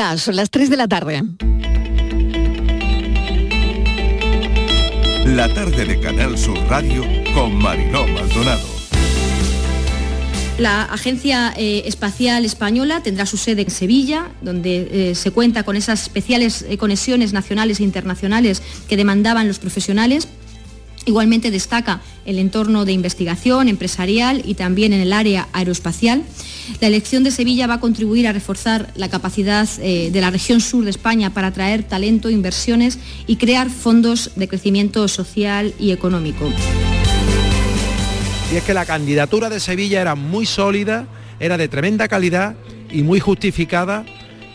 Son las 3 de la tarde. La tarde de Canal Sur Radio con Mariló Maldonado. La Agencia eh, Espacial Española tendrá su sede en Sevilla, donde eh, se cuenta con esas especiales eh, conexiones nacionales e internacionales que demandaban los profesionales Igualmente destaca el entorno de investigación empresarial y también en el área aeroespacial. La elección de Sevilla va a contribuir a reforzar la capacidad eh, de la región sur de España para atraer talento, inversiones y crear fondos de crecimiento social y económico. Y es que la candidatura de Sevilla era muy sólida, era de tremenda calidad y muy justificada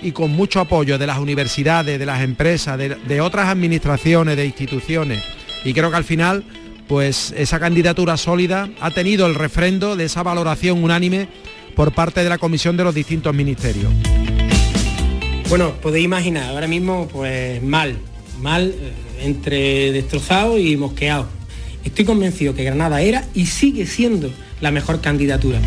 y con mucho apoyo de las universidades, de las empresas, de, de otras administraciones, de instituciones y creo que al final pues esa candidatura sólida ha tenido el refrendo de esa valoración unánime por parte de la comisión de los distintos ministerios. Bueno, podéis imaginar, ahora mismo pues mal, mal, eh, entre destrozado y mosqueado. Estoy convencido que Granada era y sigue siendo la mejor candidatura.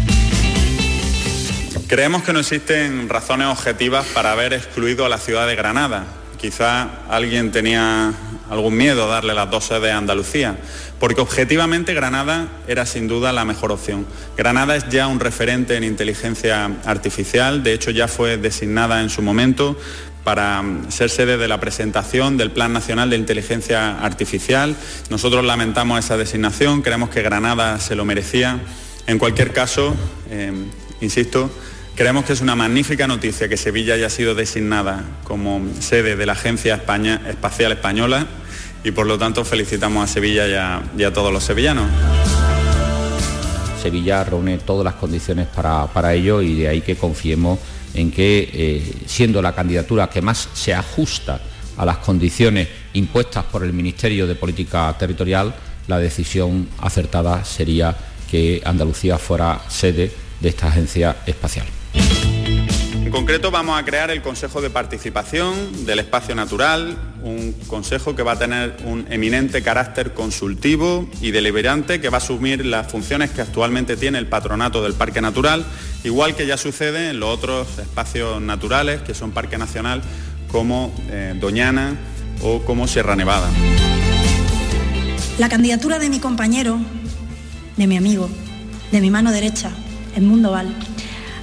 Creemos que no existen razones objetivas para haber excluido a la ciudad de Granada. Quizá alguien tenía algún miedo darle las dos sedes a Andalucía, porque objetivamente Granada era sin duda la mejor opción. Granada es ya un referente en inteligencia artificial, de hecho ya fue designada en su momento para mm, ser sede de la presentación del Plan Nacional de Inteligencia Artificial. Nosotros lamentamos esa designación, creemos que Granada se lo merecía. En cualquier caso, eh, insisto, Creemos que es una magnífica noticia que Sevilla haya sido designada como sede de la Agencia Espacial Española y por lo tanto felicitamos a Sevilla y a, todos los sevillanos. Sevilla reúne todas las condiciones para, ello y de ahí que confiemos en que, eh, siendo la candidatura que más se ajusta a las condiciones impuestas por el Ministerio de Política Territorial, la decisión acertada sería que Andalucía fuera sede de esta agencia espacial. En concreto vamos a crear el Consejo de Participación del Espacio Natural, un consejo que va a tener un eminente carácter consultivo y deliberante que va a asumir las funciones que actualmente tiene el patronato del Parque Natural, igual que ya sucede en los otros espacios naturales que son Parque Nacional como eh, Doñana o como Sierra Nevada. La candidatura de mi compañero, de mi amigo, de mi mano derecha, Edmundo Val,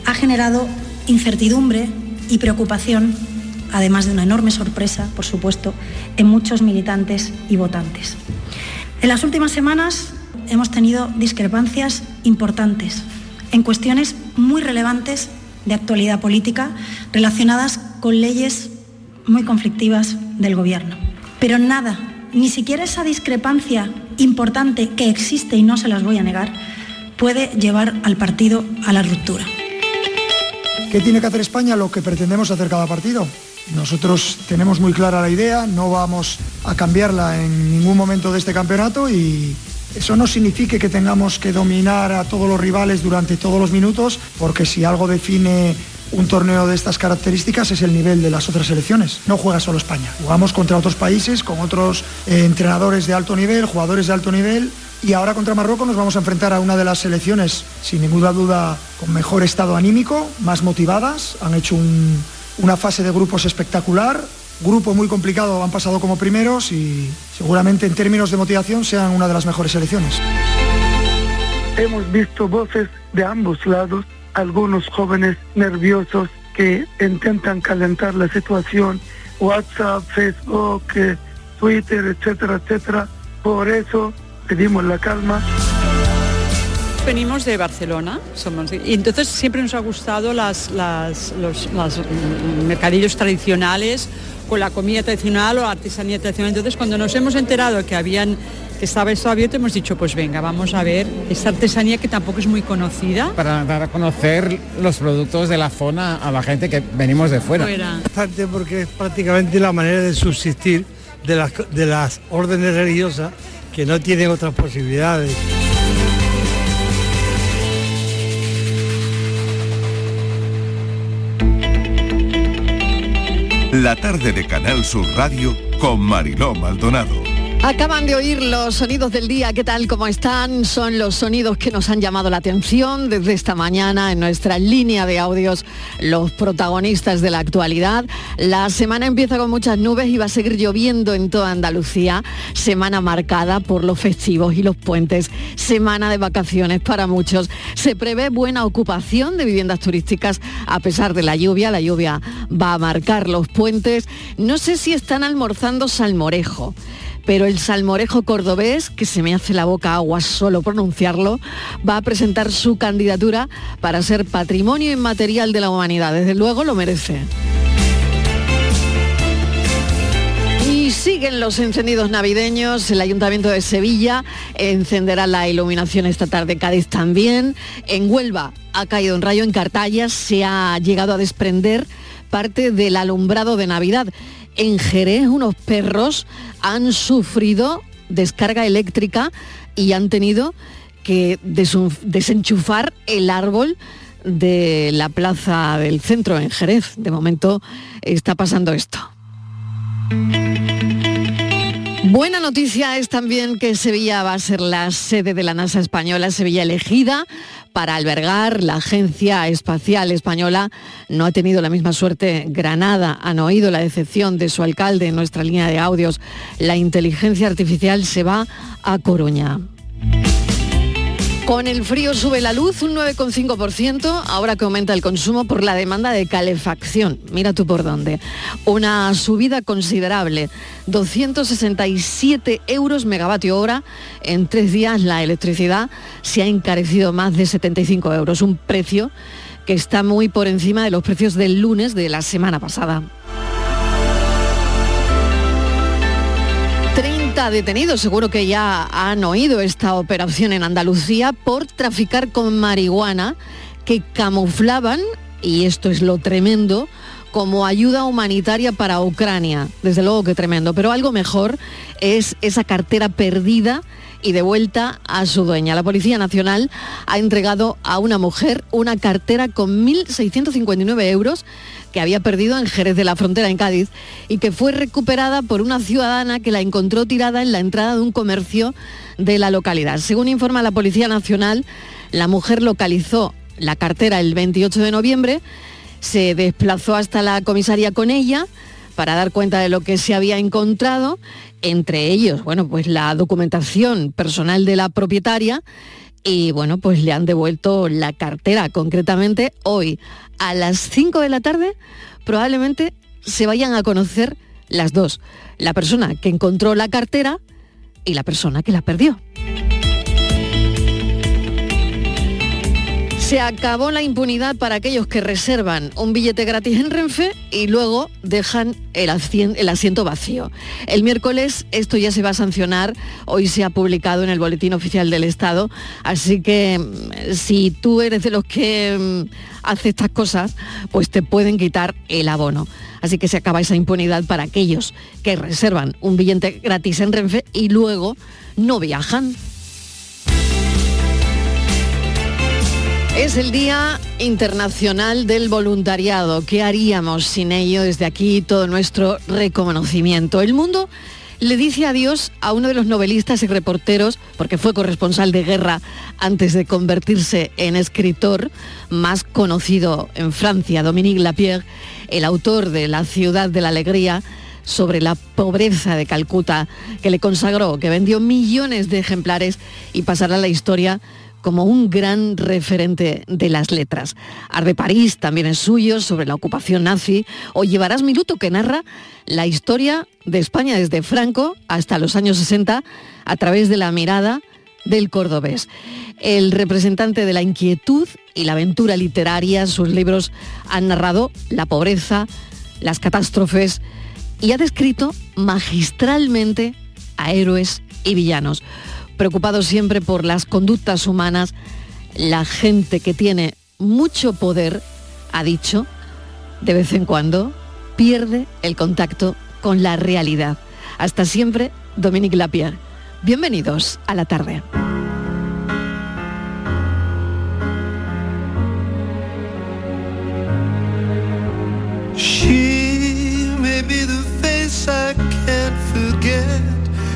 ha generado incertidumbre y preocupación, además de una enorme sorpresa, por supuesto, en muchos militantes y votantes. En las últimas semanas hemos tenido discrepancias importantes en cuestiones muy relevantes de actualidad política relacionadas con leyes muy conflictivas del Gobierno. Pero nada, ni siquiera esa discrepancia importante que existe y no se las voy a negar, puede llevar al partido a la ruptura. ¿Qué tiene que hacer España? Lo que pretendemos hacer cada partido. Nosotros tenemos muy clara la idea, no vamos a cambiarla en ningún momento de este campeonato y eso no significa que tengamos que dominar a todos los rivales durante todos los minutos, porque si algo define un torneo de estas características es el nivel de las otras selecciones. No juega solo España. Jugamos contra otros países, con otros eh, entrenadores de alto nivel, jugadores de alto nivel y ahora contra Marruecos nos vamos a enfrentar a una de las selecciones, sin ninguna duda, con mejor estado anímico, más motivadas. Han hecho una fase de grupos espectacular, grupo muy complicado, han pasado como primeros y seguramente en términos de motivación sean una de las mejores selecciones. Hemos visto voces de ambos lados, algunos jóvenes nerviosos que intentan calentar la situación, WhatsApp, Facebook, eh, Twitter, etcétera, etcétera. Por eso pedimos la calma. Venimos de Barcelona, somos, y entonces siempre nos ha gustado las, las, los, mercadillos tradicionales, con la comida tradicional o la artesanía tradicional. Entonces cuando nos hemos enterado que habían que estaba esto abierto, hemos dicho, pues venga, vamos a ver esta artesanía que tampoco es muy conocida. Para dar a conocer los productos de la zona a la gente que venimos de fuera. Bastante porque es prácticamente la manera de subsistir de las, de las órdenes religiosas que no tienen otras posibilidades. La tarde de Canal Sur Radio con Mariló Maldonado. Acaban de oír los sonidos del día, ¿qué tal? ¿Cómo están? Son los sonidos que nos han llamado la atención desde esta mañana en nuestra línea de audios, los protagonistas de la actualidad. La semana empieza con muchas nubes y va a seguir lloviendo en toda Andalucía, semana marcada por los festivos y los puentes, semana de vacaciones para muchos. Se prevé buena ocupación de viviendas turísticas a pesar de la lluvia, la lluvia va a marcar los puentes. No sé si están almorzando salmorejo pero el salmorejo cordobés, que se me hace la boca agua solo pronunciarlo, va a presentar su candidatura para ser patrimonio inmaterial de la humanidad. Desde luego lo merece. Y siguen los encendidos navideños. El Ayuntamiento de Sevilla encenderá la iluminación esta tarde. Cádiz también. En Huelva ha caído un rayo. En Cartaya se ha llegado a desprender parte del alumbrado de Navidad. En Jerez unos perros han sufrido descarga eléctrica y han tenido que desenchufar el árbol de la plaza del centro en Jerez. De momento está pasando esto. Buena noticia es también que Sevilla va a ser la sede de la NASA española, Sevilla elegida para albergar la Agencia Espacial Española. No ha tenido la misma suerte Granada. Han oído la decepción de su alcalde en nuestra línea de audios. La inteligencia artificial se va a Coruña. Con el frío sube la luz un 9,5%, ahora que aumenta el consumo por la demanda de calefacción. Mira tú por dónde. Una subida considerable, 267 euros megavatio hora. En tres días la electricidad se ha encarecido más de 75 euros, un precio que está muy por encima de los precios del lunes de la semana pasada. Detenidos, seguro que ya han oído esta operación en Andalucía por traficar con marihuana que camuflaban, y esto es lo tremendo, como ayuda humanitaria para Ucrania. Desde luego que tremendo, pero algo mejor es esa cartera perdida y de vuelta a su dueña. La Policía Nacional ha entregado a una mujer una cartera con 1.659 euros que había perdido en Jerez de la Frontera, en Cádiz, y que fue recuperada por una ciudadana que la encontró tirada en la entrada de un comercio de la localidad. Según informa la Policía Nacional, la mujer localizó la cartera el 28 de noviembre, se desplazó hasta la comisaría con ella para dar cuenta de lo que se había encontrado, entre ellos, bueno, pues la documentación personal de la propietaria y bueno, pues le han devuelto la cartera. Concretamente, hoy a las 5 de la tarde probablemente se vayan a conocer las dos, la persona que encontró la cartera y la persona que la perdió. Se acabó la impunidad para aquellos que reservan un billete gratis en Renfe y luego dejan el, asiento vacío. El miércoles esto ya se va a sancionar, hoy se ha publicado en el Boletín Oficial del Estado, así que mm, si tú eres de los que mm, hace estas cosas, pues te pueden quitar el abono. Así que se acaba esa impunidad para aquellos que reservan un billete gratis en Renfe y luego no viajan. Es el Día Internacional del Voluntariado. ¿Qué haríamos sin ello? Desde aquí todo nuestro reconocimiento. El mundo le dice adiós a uno de los novelistas y reporteros, porque fue corresponsal de guerra antes de convertirse en escritor, más conocido en Francia, Dominique Lapierre, el autor de La ciudad de la alegría, sobre la pobreza de Calcuta, que le consagró, que vendió millones de ejemplares y pasará a la historia como un gran referente de las letras. Arde París también es suyo, sobre la ocupación nazi, o Llevarás Minuto, que narra la historia de España desde Franco hasta los años 60 a través de la mirada del cordobés. El representante de la inquietud y la aventura literaria, sus libros han narrado la pobreza, las catástrofes y ha descrito magistralmente a héroes y villanos preocupado siempre por las conductas humanas, la gente que tiene mucho poder, ha dicho, de vez en cuando, pierde el contacto con la realidad. Hasta siempre, Dominique Lapierre. Bienvenidos a la tarde.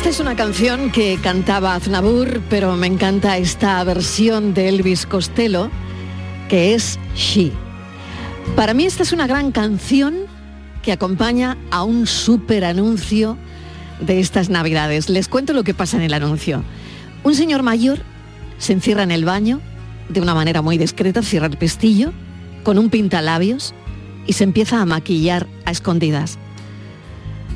Esta es una canción que cantaba Aznavour, pero me encanta esta versión de Elvis Costello, que es She. Para mí esta es una gran canción que acompaña a un súper anuncio de estas navidades. Les cuento lo que pasa en el anuncio. Un señor mayor se encierra en el baño de una manera muy discreta, cierra el pestillo, con un pintalabios y se empieza a maquillar a escondidas.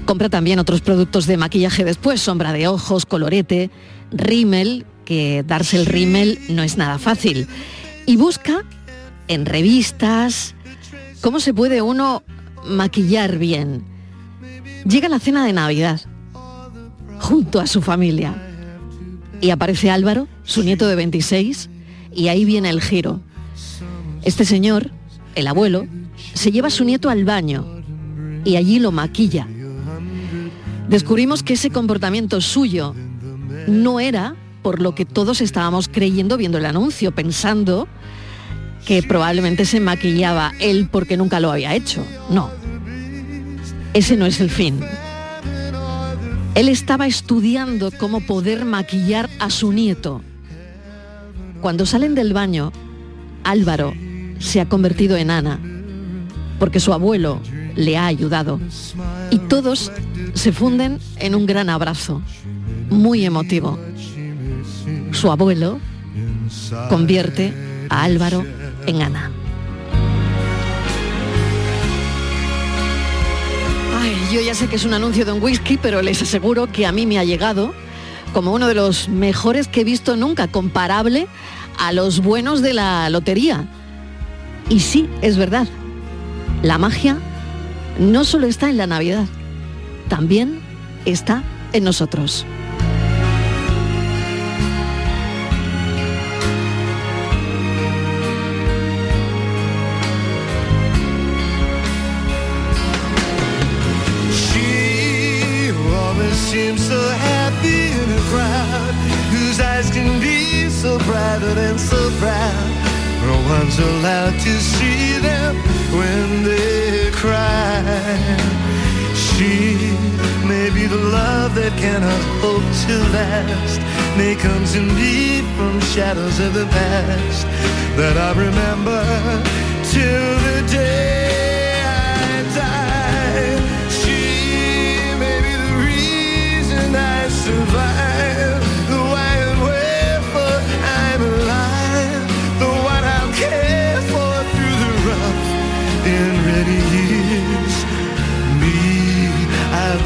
Compra también otros productos de maquillaje después, sombra de ojos, colorete, rímel, que darse el rímel no es nada fácil. Y busca en revistas cómo se puede uno maquillar bien. Llega la cena de Navidad, junto a su familia. Y aparece Álvaro, su nieto de 26, y ahí viene el giro. Este señor, el abuelo, se lleva a su nieto al baño y allí lo maquilla. Descubrimos que ese comportamiento suyo no era por lo que todos estábamos creyendo viendo el anuncio, pensando que probablemente se maquillaba él porque nunca lo había hecho. No, ese no es el fin. Él estaba estudiando cómo poder maquillar a su nieto. Cuando salen del baño, Álvaro se ha convertido en Ana, porque su abuelo le ha ayudado. Y todos se funden en un gran abrazo, muy emotivo. Su abuelo convierte a Álvaro en Ana. Ay, yo ya sé que es un anuncio de un whisky, pero les aseguro que a mí me ha llegado como uno de los mejores que he visto nunca, comparable a los buenos de la lotería. Y sí, es verdad, la magia no solo está en la Navidad, también está en nosotros. Allowed to see them when they cry. The love that cannot hope to last, may come to me from shadows of the past that I remember till the day I die. She may be the reason I survive,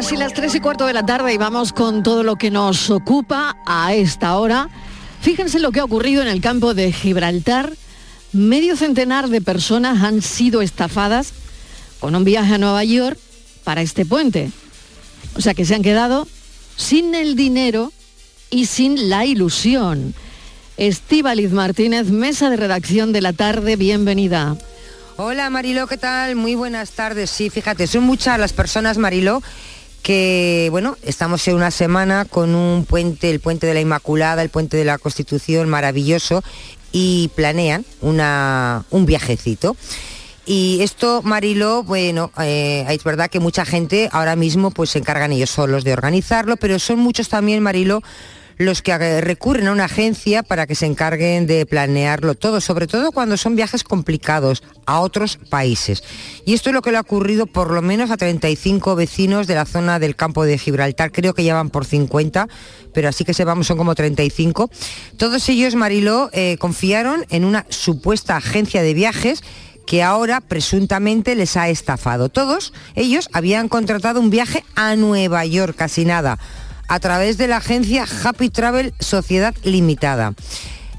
Casi las tres y cuarto de la tarde y vamos con todo lo que nos ocupa a esta hora. Fíjense lo que ha ocurrido en el campo de Gibraltar. Medio centenar de personas han sido estafadas con un viaje a Nueva York para este puente. O sea que se han quedado sin el dinero y sin la ilusión. Estíbaliz Martínez, mesa de redacción de la tarde, bienvenida. Hola Mariló, ¿qué tal? Muy buenas tardes. Sí, fíjate, son muchas las personas, Mariló, que bueno, estamos en una semana con un puente, el puente de la Inmaculada, el puente de la Constitución maravilloso y planean una, un viajecito. Y esto, Mariló, bueno, eh, es verdad que mucha gente ahora mismo pues se encargan ellos solos de organizarlo, pero son muchos también, Mariló, los que eh, recurren a una agencia para que se encarguen de planearlo todo, sobre todo cuando son viajes complicados a otros países. Y esto es lo que le ha ocurrido por lo menos a 35 vecinos de la zona del campo de Gibraltar, creo que ya van por 50, pero así que sepamos son como 35. Todos ellos, Mariló, eh, confiaron en una supuesta agencia de viajes que ahora presuntamente les ha estafado. Todos ellos habían contratado un viaje a Nueva York, casi nada a través de la agencia Happy Travel Sociedad Limitada.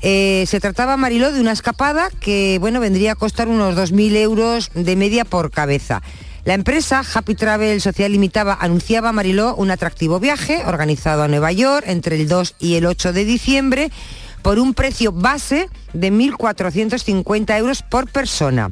Eh, se trataba, Mariló, de una escapada que bueno, vendría a costar unos 2.000 euros de media por cabeza. La empresa Happy Travel Sociedad Limitada anunciaba, Mariló, un atractivo viaje organizado a Nueva York entre el 2 y el 8 de diciembre por un precio base de 1.450 euros por persona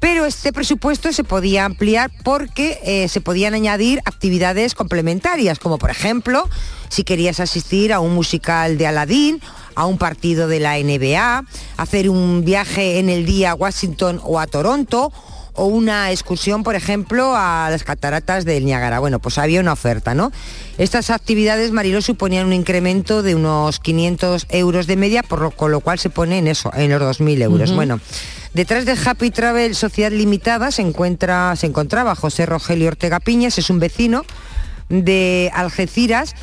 pero este presupuesto se podía ampliar porque eh, se podían añadir actividades complementarias, como por ejemplo, si querías asistir a un musical de Aladdin, a un partido de la NBA, hacer un viaje en el día a Washington o a Toronto, o una excursión, por ejemplo, a las cataratas del Niágara. Bueno, pues había una oferta, ¿no? Estas actividades, Marilo, suponían un incremento de unos 500 euros de media, por lo, con lo cual se pone en eso, en los 2.000 euros. Bueno, detrás de Happy Travel Sociedad Limitada se, encuentra, se encontraba José Rogelio Ortega Piñas, es un vecino de Algeciras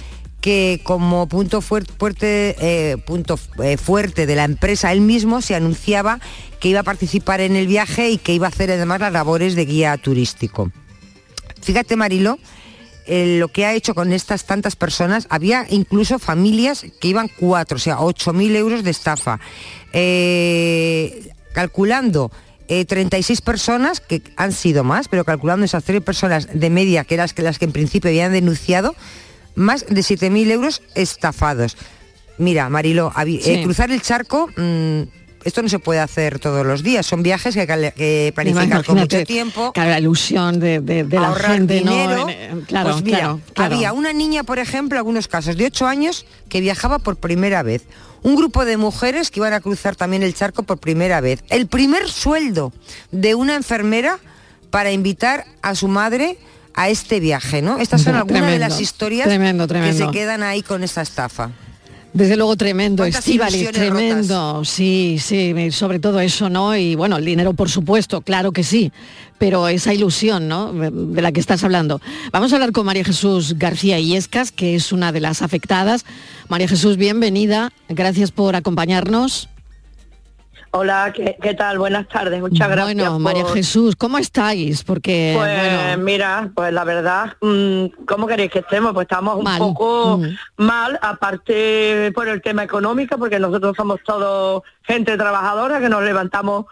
que como punto fuer- fuerte, eh, punto eh, fuerte de la empresa él mismo se anunciaba que iba a participar en el viaje y que iba a hacer además las labores de guía turístico. Fíjate Marilo, eh, lo que ha hecho con estas tantas personas, había incluso familias que iban cuatro, o sea, 8.000 euros de estafa. Calculando eh, 36 personas, que han sido más, pero calculando esas tres personas de media, que eran las que, las que en principio habían denunciado, más de 7.000 euros estafados. Mira, Marilo, eh, cruzar el charco, mm, esto no se puede hacer todos los días, son viajes que, que planificar con mucho tiempo. Claro, la ilusión de, de- de la ahorrar gente, ¿no? dinero. En- claro, Pues mira, claro, claro. había una niña, por ejemplo, algunos casos de 8 años que viajaba por primera vez. Un grupo de mujeres que iban a cruzar también el charco por primera vez. El primer sueldo de una enfermera para invitar a su madre a este viaje, ¿no? Estas son algunas de las historias tremendo, que se quedan ahí con esta estafa. Desde luego tremendo, ¿Cuántas Estíbaliz, ilusiones tremendo, sí, sí, sobre todo eso, ¿no? Y bueno, el dinero, por supuesto, claro que sí, pero esa ilusión, ¿no? De la que estás hablando. Vamos a hablar con María Jesús García Illescas, que es una de las afectadas. María Jesús, bienvenida, gracias por acompañarnos. Hola, ¿qué, qué tal? Buenas tardes, muchas gracias. Bueno, María Jesús, ¿cómo estáis? Porque, Pues bueno, mira, pues la verdad, mm, ¿cómo queréis que estemos? Pues estamos un poco Mm. mal, aparte por el tema económico, porque nosotros somos todos gente trabajadora que nos levantamos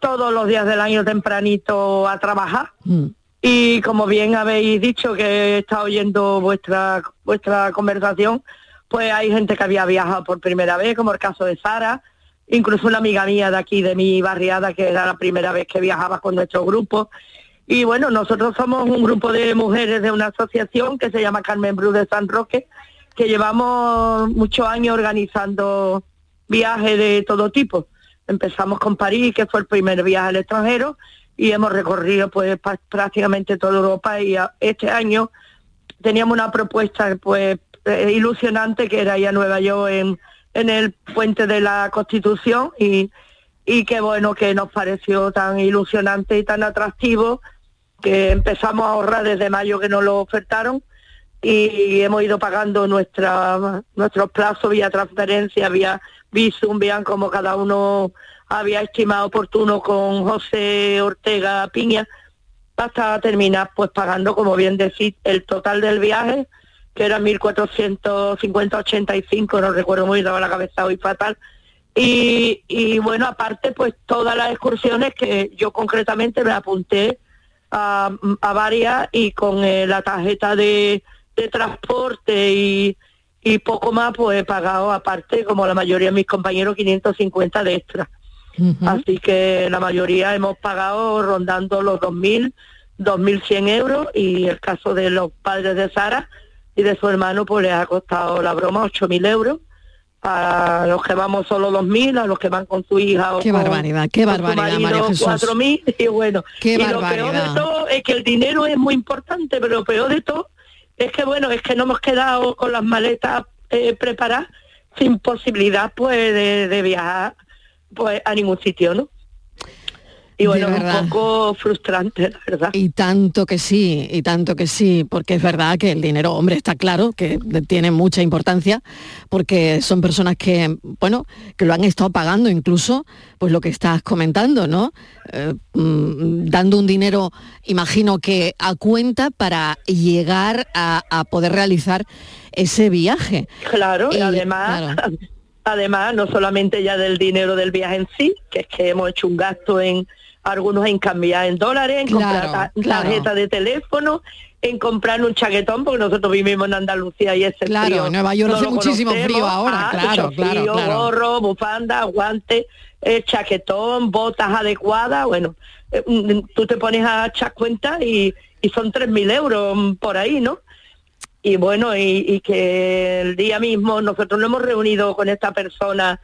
todos los días del año tempranito a trabajar. mm, Y como bien habéis dicho que he estado oyendo vuestra vuestra conversación, pues hay gente que había viajado por primera vez, como el caso de Sara, incluso una amiga mía de aquí, de mi barriada, que era la primera vez que viajaba con nuestro grupo. Y bueno, nosotros somos un grupo de mujeres de una asociación que se llama Carmen Bru de San Roque, que llevamos muchos años organizando viajes de todo tipo. Empezamos con París, que fue el primer viaje al extranjero, y hemos recorrido pues prácticamente toda Europa y este año teníamos una propuesta pues eh, ilusionante que era ir a Nueva York en, en el puente de la Constitución y, y qué bueno que nos pareció tan ilusionante y tan atractivo que empezamos a ahorrar desde mayo que nos lo ofertaron y hemos ido pagando nuestra, nuestros plazos vía transferencia, vía Visum, vean como cada uno había estimado oportuno con José Ortega Piña, hasta terminar pues pagando, como bien decís, el total del viaje, que era 1.450-85, no recuerdo muy daba la cabeza hoy fatal. Y, y bueno, aparte pues todas las excursiones que yo concretamente me apunté a, a varias y con eh, la tarjeta de, de transporte y, y poco más pues he pagado aparte como la mayoría de mis compañeros 550 de extra. Así que la mayoría hemos pagado rondando los 2.000, 2.100 euros y el caso de los padres de Sara y de su hermano pues les ha costado la broma 8.000 euros. A los que vamos solo 2.000, a los que van con su hija o Qué con- barbaridad, qué con su barbaridad, marido, María Jesús. 4.000 y bueno. Qué y lo peor barbaridad. de todo es que el dinero es muy importante, pero lo peor de todo es que bueno, es que no hemos quedado con las maletas eh, preparadas sin posibilidad pues de, de viajar pues a ningún sitio, ¿no? Y bueno, un poco frustrante, la verdad. Y tanto que sí, y tanto que sí, porque es verdad que el dinero, hombre, está claro que tiene mucha importancia, porque son personas que, bueno, que lo han estado pagando incluso, pues lo que estás comentando, ¿no? Eh, mm, dando un dinero, imagino que a cuenta para llegar a, a poder realizar ese viaje. Claro, y Y, además, además, no solamente ya del dinero del viaje en sí, que es que hemos hecho un gasto en algunos en cambiar en dólares, en Claro, comprar ta- claro. tarjeta de teléfono, en comprar un chaquetón, porque nosotros vivimos en Andalucía y ese Claro, frío en Nueva York no hace muchísimo frío ahora, Ah, claro, claro, claro. gorro, bufanda, guantes, eh, chaquetón, botas adecuadas, bueno, eh, tú te pones a echar cuenta y, y son 3.000 euros por ahí, ¿no? y bueno, y, y que el día mismo nosotros nos hemos reunido con esta persona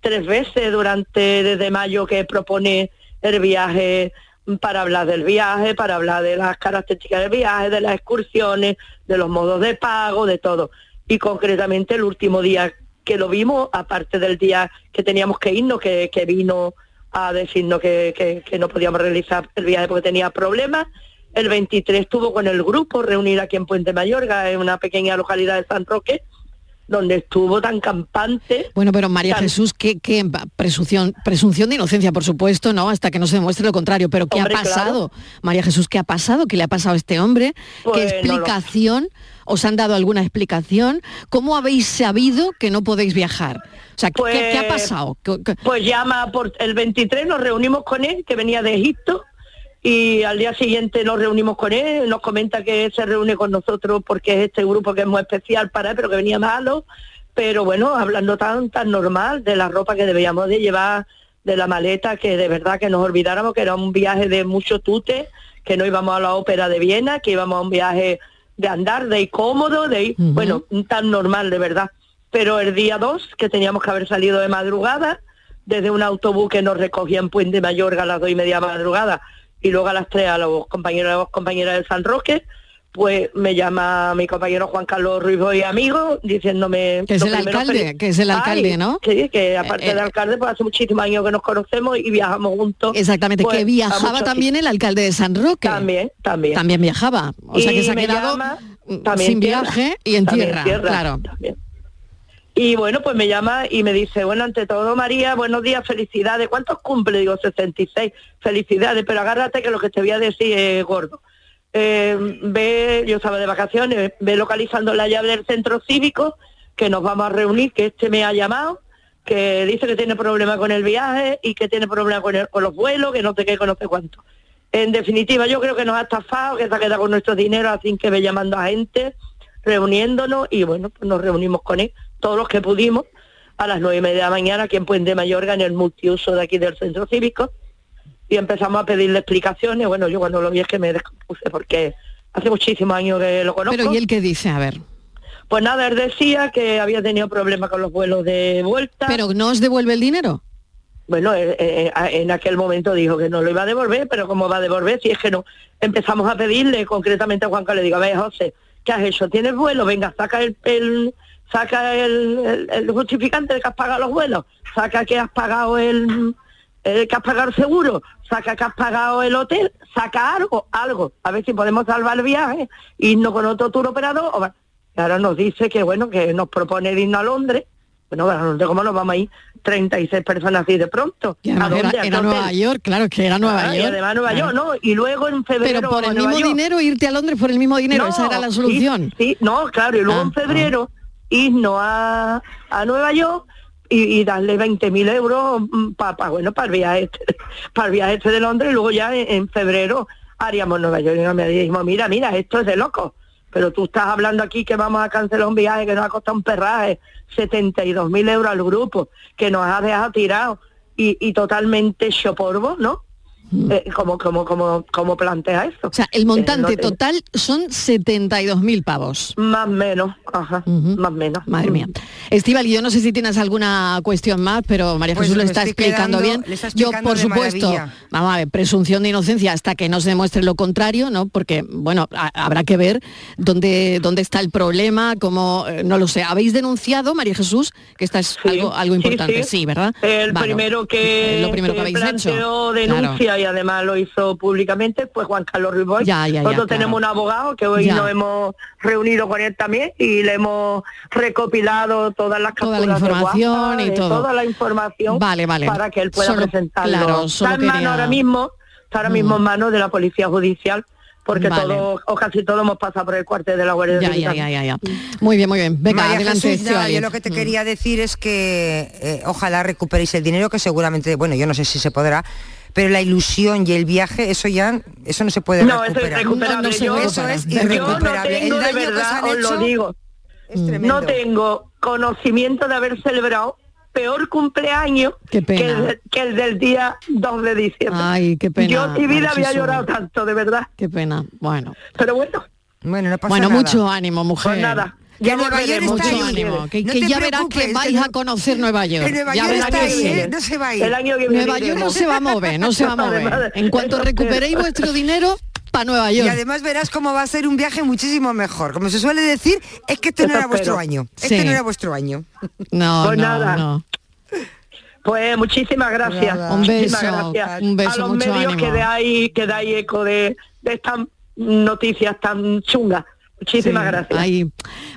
tres veces durante desde mayo que propone el viaje para hablar del viaje, para hablar de las características del viaje, de las excursiones, de los modos de pago, de todo. Y concretamente el último día que lo vimos, aparte del día que teníamos que irnos, que, que vino a decirnos que, que- que no podíamos realizar el viaje porque tenía problemas, el 23 estuvo con el grupo reunido aquí en Puente Mayorga, en una pequeña localidad de San Roque, donde estuvo tan campante. Bueno, pero María tan- Jesús, ¿qué, qué presunción, presunción de inocencia, por supuesto, ¿no? Hasta que no se demuestre lo contrario. Pero ¿qué Hombre, ha pasado? María Jesús, ¿qué ha pasado? ¿Qué le ha pasado a este hombre? Pues, ¿Qué no lo- explicación? ¿Os han dado alguna explicación? ¿Cómo habéis sabido que no podéis viajar? O sea, ¿qué- ¿qué, qué ha Pues- pasado? ¿Qué- qué- Pues llama por el 23 nos reunimos con él, que venía de Egipto, y al día siguiente nos reunimos con él, nos comenta que se reúne con nosotros porque es este grupo que es muy especial para él, pero que venía malo, pero bueno, hablando tan tan normal de la ropa que debíamos de llevar, de la maleta, que de verdad que nos olvidáramos que era un viaje de mucho tute, que no íbamos a la ópera de Viena, que íbamos a un viaje de andar, de ir cómodo, de ir, bueno, tan normal de verdad. Pero el día 2, que teníamos que haber salido de madrugada, desde un autobús que nos recogía en Puente Mayorga a las dos y media de madrugada y luego a las tres a los compañeros y compañeras de San Roque, pues me llama mi compañero Juan Carlos Ruiz y amigo diciéndome... Que es el alcalde, que es el alcalde, Ay, ¿no? Sí, que aparte Eh, eh. del alcalde, pues hace muchísimos años que nos conocemos y viajamos juntos. Exactamente, pues, que a viajaba también el alcalde de San Roque. También, también. También viajaba. O sea que Y se ha quedado llama, mm, también sin tierra, viaje y en tierra, claro. también. Y bueno, pues me llama y me dice, bueno, ante todo, María, buenos días, felicidades. ¿Cuántos cumple? Digo, 66. Felicidades, pero agárrate que lo que te voy a decir es gordo. Eh, ve, yo estaba de vacaciones, ve localizando la llave del centro cívico, que nos vamos a reunir, que este me ha llamado, que dice que tiene problema con el viaje y que tiene problema con, con los vuelos, que no sé qué, que no sé cuánto. En definitiva, yo creo que nos ha estafado, que se ha quedado con nuestro dinero, así que ve llamando a gente, reuniéndonos y bueno, pues nos reunimos con él, todos los que pudimos, a las nueve y media de la mañana aquí en Puente Mayorga, en el multiuso de aquí del centro cívico, y empezamos a pedirle explicaciones. Bueno, yo cuando lo vi es que me descompuse porque hace muchísimos años que lo conozco. Pero ¿y él qué dice? A ver. Pues nada, él decía que había tenido problemas con los vuelos de vuelta. ¿Pero no os devuelve el dinero? Bueno, eh, eh, en aquel momento dijo que no lo iba a devolver, pero ¿cómo va a devolver si es que no? Empezamos a pedirle concretamente a Juan Carlos, le digo, a ver, José, ¿qué has hecho? ¿Tienes vuelo? Venga, saca el, el- saca el, el- el justificante de que has pagado los vuelos, saca que has pagado el, el que has pagado el seguro, saca que has pagado el hotel, saca algo, algo, a ver si podemos salvar el viaje, irnos con otro tour operador, o y ahora nos dice que bueno, que nos propone irnos a Londres, bueno, a Londres, ¿cómo nos vamos a ir 36 personas así de pronto? Y ¿A dónde? era, ¿A qué era? Nueva York, claro, que era Nueva Ah, y York. además Nueva Claro. York, ¿no? Y luego en febrero Pero por el mismo York. dinero irte a Londres por el mismo dinero, No, esa era la sí, solución. Sí, no, claro, y luego Ah, en febrero irnos a, a Nueva York y, y darle 20.000 euros para bueno para el viaje este, para el viaje este de Londres y luego ya en, en febrero haríamos Nueva York y me dijimos mira mira esto es de loco pero tú estás hablando aquí que vamos a cancelar un viaje que nos ha costado un perraje 72.000 euros al grupo que nos ha dejado tirado y, y totalmente choporbo, ¿no? Eh, como, como, como, como plantea eso. O sea, el montante total son 72.000 pavos. Más o menos, ajá, más o menos. Madre mía. Estival, yo no sé si tienes alguna cuestión más, pero María Pues Jesús lo está explicando quedando- bien. Yo, por supuesto, maravilla. vamos a ver, presunción de inocencia hasta que no se demuestre lo contrario, ¿no? Porque, bueno, ha- habrá que ver dónde, dónde está el problema, cómo, eh, no lo sé. ¿Habéis denunciado, María Jesús, que esta es algo, algo importante? sí. Sí, ¿verdad? El primero que, lo primero que, que habéis hecho. Claro. Y además lo hizo públicamente pues Juan Carlos Ruiz Boix. Ya, ya, ya, Nosotros claro. tenemos un abogado que hoy Ya. nos hemos reunido con él también y le hemos recopilado todas las Toda la capturas de información WhatsApp, y todo. Toda la información Vale, vale. para que él pueda Solo- presentarlo. claro, solo está en mano quería- ahora mismo, está ahora mismo en manos de la Policía Judicial porque Vale. todos o casi todos hemos pasado por el cuartel de la Guardia Ya, ya, ya, ya, ya. Muy bien, muy bien. Venga, María adelante, Jesús, nada, yo lo que te Mm. quería decir es que eh, ojalá recuperéis el dinero que seguramente, bueno, yo no sé si se podrá, pero la ilusión y el viaje, eso ya, eso no se puede No, eso es recuperar. irrecuperable. Yo- eso es yo no irrecuperable. tengo, el de daño que os verdad, os lo digo. es. No tengo conocimiento de haber celebrado peor cumpleaños. Que, el, que el del día 2 de diciembre. Ay, qué pena. Yo en mi vida había llorado tanto, de verdad. Qué pena. Bueno. Pero bueno. Bueno, no pasa Bueno, nada. mucho ánimo, mujer. Pues nada. Ya Nueva York volveremos. está Mucho ahí. ánimo. Que, No ya verás que vais que a no- conocer Nueva York. que Nueva ya York verás está que ahí, sí. ¿eh? No se va a ir. El año que viene Nueva York no se va a mover, no se va a mover. Además, En cuanto recuperéis vuestro dinero, para Nueva York. Y además verás cómo va a ser un viaje muchísimo mejor. Como se suele decir, es que este no Eso era vuestro espero. año. Sí. Este no era vuestro año. No, Pues no, nada. no. Pues muchísimas gracias. Nada. Un Muchísimas beso, gracias. un beso, a los mucho medios ánimo. que dais que eco de, de estas noticias tan chungas. Muchísimas Sí, gracias. hay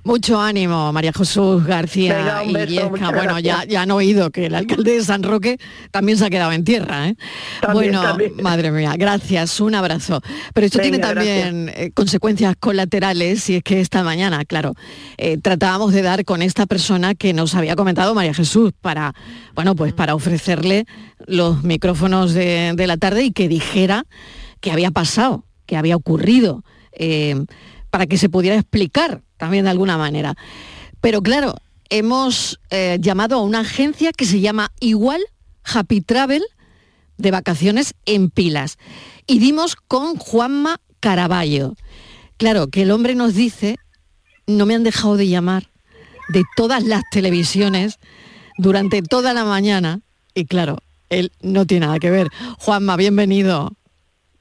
mucho ánimo, María Jesús García Venga, y Bueno, ya, gracias. ya han oído que el alcalde de San Roque también se ha quedado en tierra. ¿eh? También, bueno, también. madre mía, gracias, un abrazo. Pero esto tiene también eh, consecuencias colaterales y es que esta mañana, claro, eh, tratábamos de dar con esta persona que nos había comentado María Jesús para, bueno, pues para ofrecerle los micrófonos de, de la tarde y que dijera qué había pasado, qué había ocurrido. eh, para que se pudiera explicar también de alguna manera. Pero claro, hemos eh, llamado a una agencia que se llama igual Happy Travel de vacaciones en pilas. Y dimos con Juanma Caraballo. Claro, que el hombre nos dice, no me han dejado de llamar de todas las televisiones durante toda la mañana. Y claro, él no tiene nada que ver. Juanma, bienvenido.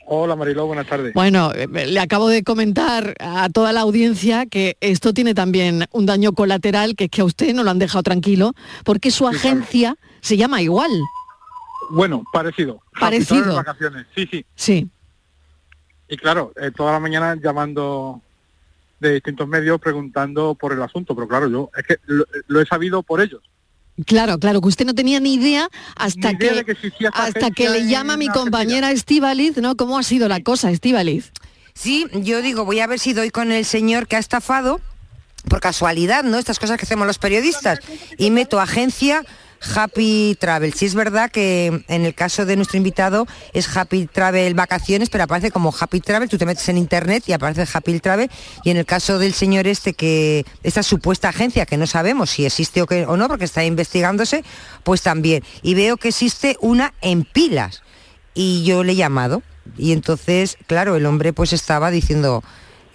Hola Mariló, buenas tardes. Bueno, eh, le acabo de comentar a toda la audiencia que esto tiene también un daño colateral, que es que a usted no lo han dejado tranquilo, porque su agencia se llama igual. Bueno, parecido. Parecido. De vacaciones, sí, sí. Sí, Y claro, eh, toda la mañana llamando de distintos medios preguntando por el asunto, pero claro, yo es que lo, lo he sabido por ellos. Claro, claro, que usted no tenía ni idea hasta Ni idea que, hasta que le llama mi compañera Estíbaliz, ¿no? ¿Cómo ha sido la cosa, Estíbaliz? Sí, yo digo, voy a ver si doy con el señor que ha estafado, por casualidad, ¿no? Estas cosas que hacemos los periodistas. Y meto agencia Happy Travel. Sí es verdad que en el caso de nuestro invitado es Happy Travel Vacaciones, pero aparece como Happy Travel, tú te metes en internet y aparece Happy Travel. Y en el caso del señor este, que esta supuesta agencia, que no sabemos si existe o, que, o no, porque está investigándose, pues también. Y veo que existe una en pilas. Y yo le he llamado. Y entonces, claro, el hombre pues estaba diciendo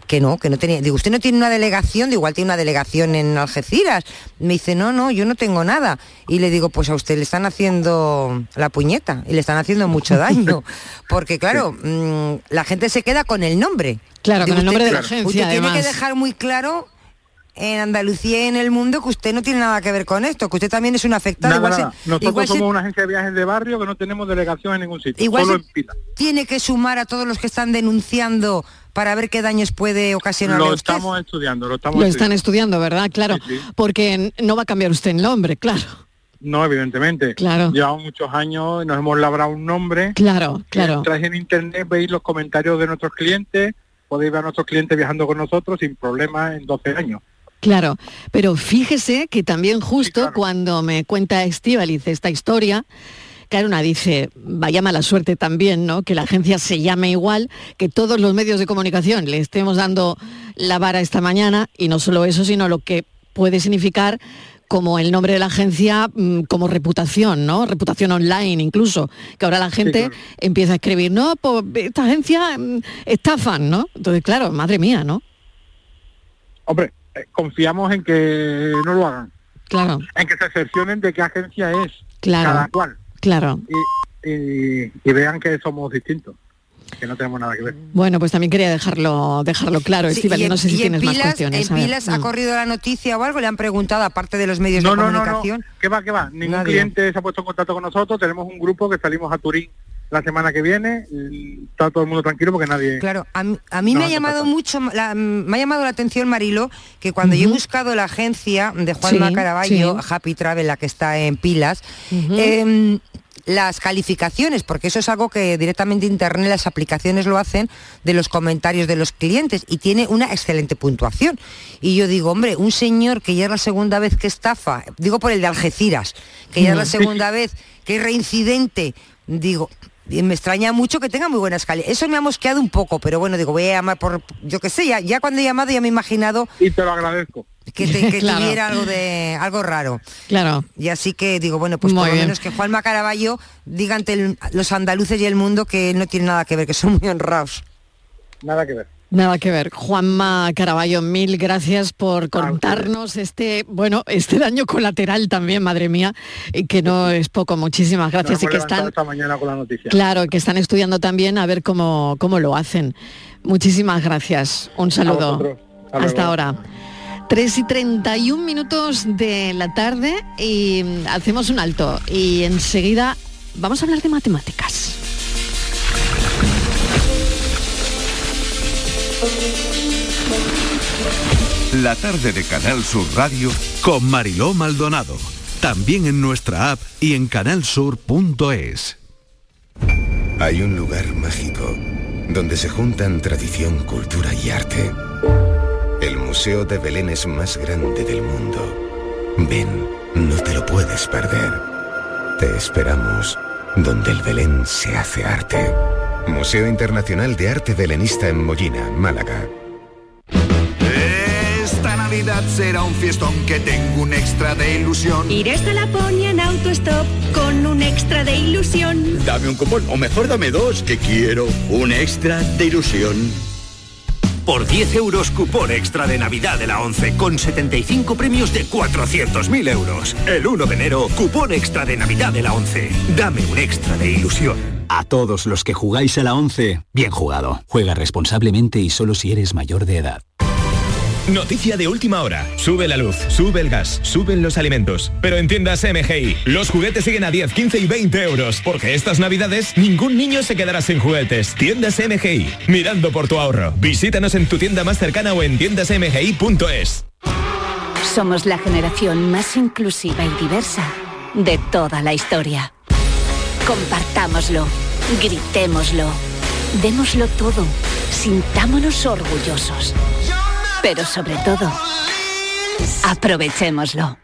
que no, que no tenía. Digo, usted no tiene una delegación, digo, igual tiene una delegación en Algeciras. Me dice, no, no, yo no tengo nada. Y le digo, pues a usted le están haciendo la puñeta y le están haciendo mucho daño. Porque claro, mm, la gente se queda con el nombre. Claro, con el nombre de la usted agencia, tiene que además. dejar muy claro en Andalucía y en el mundo que usted no tiene nada que ver con esto, que usted también es un afectado. Nada, igual se-. Nosotros igual se- somos una agencia de viajes de barrio que no tenemos delegación en ningún sitio, Igual solo en pila. tiene que sumar a todos los que están denunciando para ver qué daños puede ocasionar Lo estamos estudiando, lo estamos Lo están estudiando. estudiando, ¿verdad? Claro, porque no va a cambiar usted el nombre, claro. No, evidentemente. Claro. Llevamos muchos años, nos hemos labrado un nombre. Claro, claro. Entráis en internet, veis los comentarios de nuestros clientes, podéis ver a nuestros clientes viajando con nosotros sin problemas en 12 años. Claro, pero fíjese que también justo cuando me cuenta Estíbaliz esta historia, claro, una dice, vaya mala suerte también, ¿no? Que la agencia se llame igual, que todos los medios de comunicación le estemos dando la vara esta mañana, y no solo eso, sino lo que puede significar como el nombre de la agencia mm, como reputación, ¿no? Reputación online incluso, que ahora la gente empieza a escribir, no, pues esta agencia mm, estafan, ¿no? Entonces, claro, madre mía, ¿no? Hombre, confiamos en que no lo hagan. Claro. En que se excepcionen de qué agencia es Claro. cada cual. Claro. Y, y- y vean que somos distintos, que no tenemos nada que ver. Bueno, pues también quería dejarlo dejarlo claro, Sí, Estíbaliz, y en- no sé si y en tienes más Pilas- cuestiones. ¿En. Pilas ha Mm. corrido la noticia o algo? ¿Le han preguntado, aparte de los medios No, de no, no, no. comunicación? ¿Qué va, qué va? Ningún Nadie. cliente se ha puesto en contacto con nosotros. Tenemos un grupo que salimos a Turín la semana que viene. está todo el mundo tranquilo porque nadie... Claro, a mí, a mí No, me ha llamado mucho, la- me ha llamado la atención, Marilo, que cuando yo he buscado la agencia de Juanma Sí, Caraballo, sí. Happy Travel, la que está en Pilas, em, las calificaciones, porque eso es algo que directamente Internet, las aplicaciones lo hacen, de los comentarios de los clientes, y tiene una excelente puntuación. Y yo digo, hombre, un señor que ya es la segunda vez que estafa, digo por el de Algeciras, que ya es la segunda vez que es reincidente, digo, me extraña mucho que tenga muy buenas calidades. Eso me ha mosqueado un poco, pero bueno, digo, voy a llamar por, yo qué sé, ya, ya cuando he llamado ya me he imaginado Y te lo agradezco. que, te- que Claro. tuviera algo de algo raro. Claro. Y así que digo, bueno, pues Muy por lo bien. menos que Juanma Caraballo diga ante el- los andaluces y el mundo que no tiene nada que ver, que son muy honrados. Nada que ver. Nada que ver. Juanma Caraballo, mil gracias por contarnos este, bueno, este daño colateral también, madre mía, y que no es poco. Muchísimas gracias y que están, esta mañana con la noticia. claro, que están estudiando también a ver cómo, cómo lo hacen. Muchísimas gracias. Un saludo. Hasta Hasta ahora. 3 y 31 minutos de la tarde y mm, hacemos un alto y enseguida vamos a hablar de matemáticas. La tarde de Canal Sur Radio con Mariló Maldonado. También en nuestra app y en canalsur.es. Hay un lugar mágico donde se juntan tradición, cultura y arte. El Museo de Belén es más grande del mundo. Ven, no te lo puedes perder. Te esperamos donde el Belén se hace arte. Museo Internacional de Arte Belenista en Mollina, Málaga. Esta Navidad será un fiestón que tengo un extra de ilusión. Iré hasta Laponia en autostop con un extra de ilusión. Dame un cupón, o mejor dame dos, que quiero un extra de ilusión. Por 10 euros cupón extra de Navidad de la 11 con 75 premios de 400.000 euros. El 1 de enero, cupón extra de Navidad de la 11. Dame un extra de ilusión. A todos los que jugáis a la 11, bien jugado. Juega responsablemente y solo si eres mayor de edad. Noticia de última hora. Sube la luz, sube el gas, suben los alimentos. Pero en tiendas MGI, los juguetes siguen a 10, 15 y 20 euros. Porque estas navidades ningún niño se quedará sin juguetes. Tiendas MGI, mirando por tu ahorro. Visítanos en tu tienda más cercana o en tiendasmgi.es. Somos la generación más inclusiva y diversa de toda la historia. Compartámoslo, gritémoslo, démoslo todo, sintámonos orgullosos. Pero sobre todo, aprovechémoslo.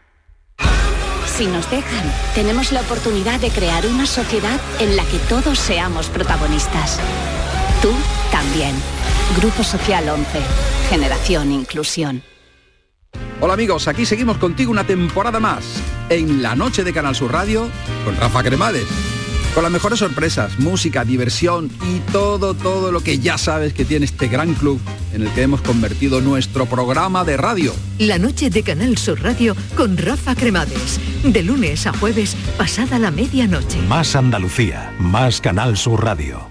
Si nos dejan, tenemos la oportunidad de crear una sociedad en la que todos seamos protagonistas. Tú también. Grupo Social 11. Generación Inclusión. Hola amigos, aquí seguimos contigo una temporada más en la noche de Canal Sur Radio con Rafa Cremades. Con las mejores sorpresas, música, diversión y todo, todo lo que ya sabes que tiene este gran club en el que hemos convertido nuestro programa de radio. La noche de Canal Sur Radio con Rafa Cremades. De lunes a jueves, pasada la medianoche. Más Andalucía, más Canal Sur Radio.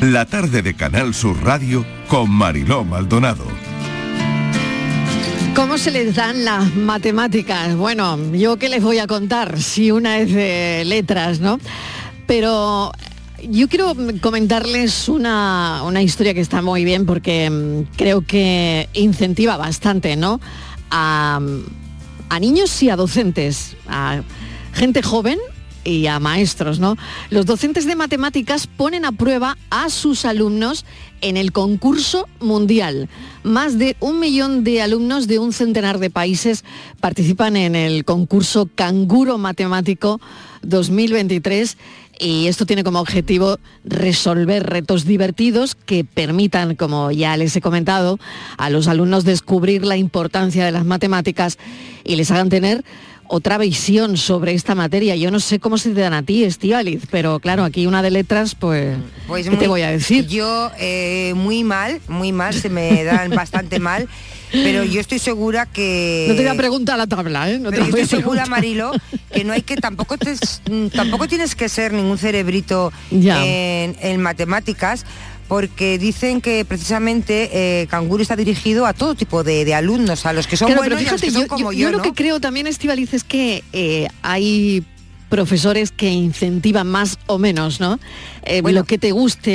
La tarde de Canal Sur Radio con Mariló Maldonado. ¿Cómo se les dan las matemáticas? Bueno, yo qué les voy a contar si una es de letras, ¿no? Pero yo quiero comentarles una, una historia que está muy bien porque mm, creo que incentiva bastante, ¿no? A, a niños y a docentes, a gente joven y a maestros, ¿no? Los docentes de matemáticas ponen a prueba a sus alumnos en el concurso mundial. Más de un millón de alumnos de un centenar de países participan en el concurso Canguro Matemático 2023 y esto tiene como objetivo resolver retos divertidos que permitan, como ya les he comentado, a los alumnos descubrir la importancia de las matemáticas y les hagan tener otra visión sobre esta materia. Yo no sé cómo se te dan a ti, Estivaliz, pero claro, aquí una de letras, pues, Pues ¿qué te voy a decir? Yo eh, muy mal, muy mal, se me dan bastante mal, pero yo estoy segura que... No te voy a preguntar la tabla, ¿eh? No te Pero la yo a estoy segura. Marilo, que no hay que tampoco te- tampoco tienes que ser ningún cerebrito Ya. en, en matemáticas porque dicen que precisamente eh, Canguro está dirigido a todo tipo de, de alumnos, a los que son Claro, buenos pero y a los fíjate, que son yo, como yo- yo, yo lo ¿no? que creo también, Estivaliz, es que eh, hay profesores que incentivan más o menos, ¿no? Eh, lo que te guste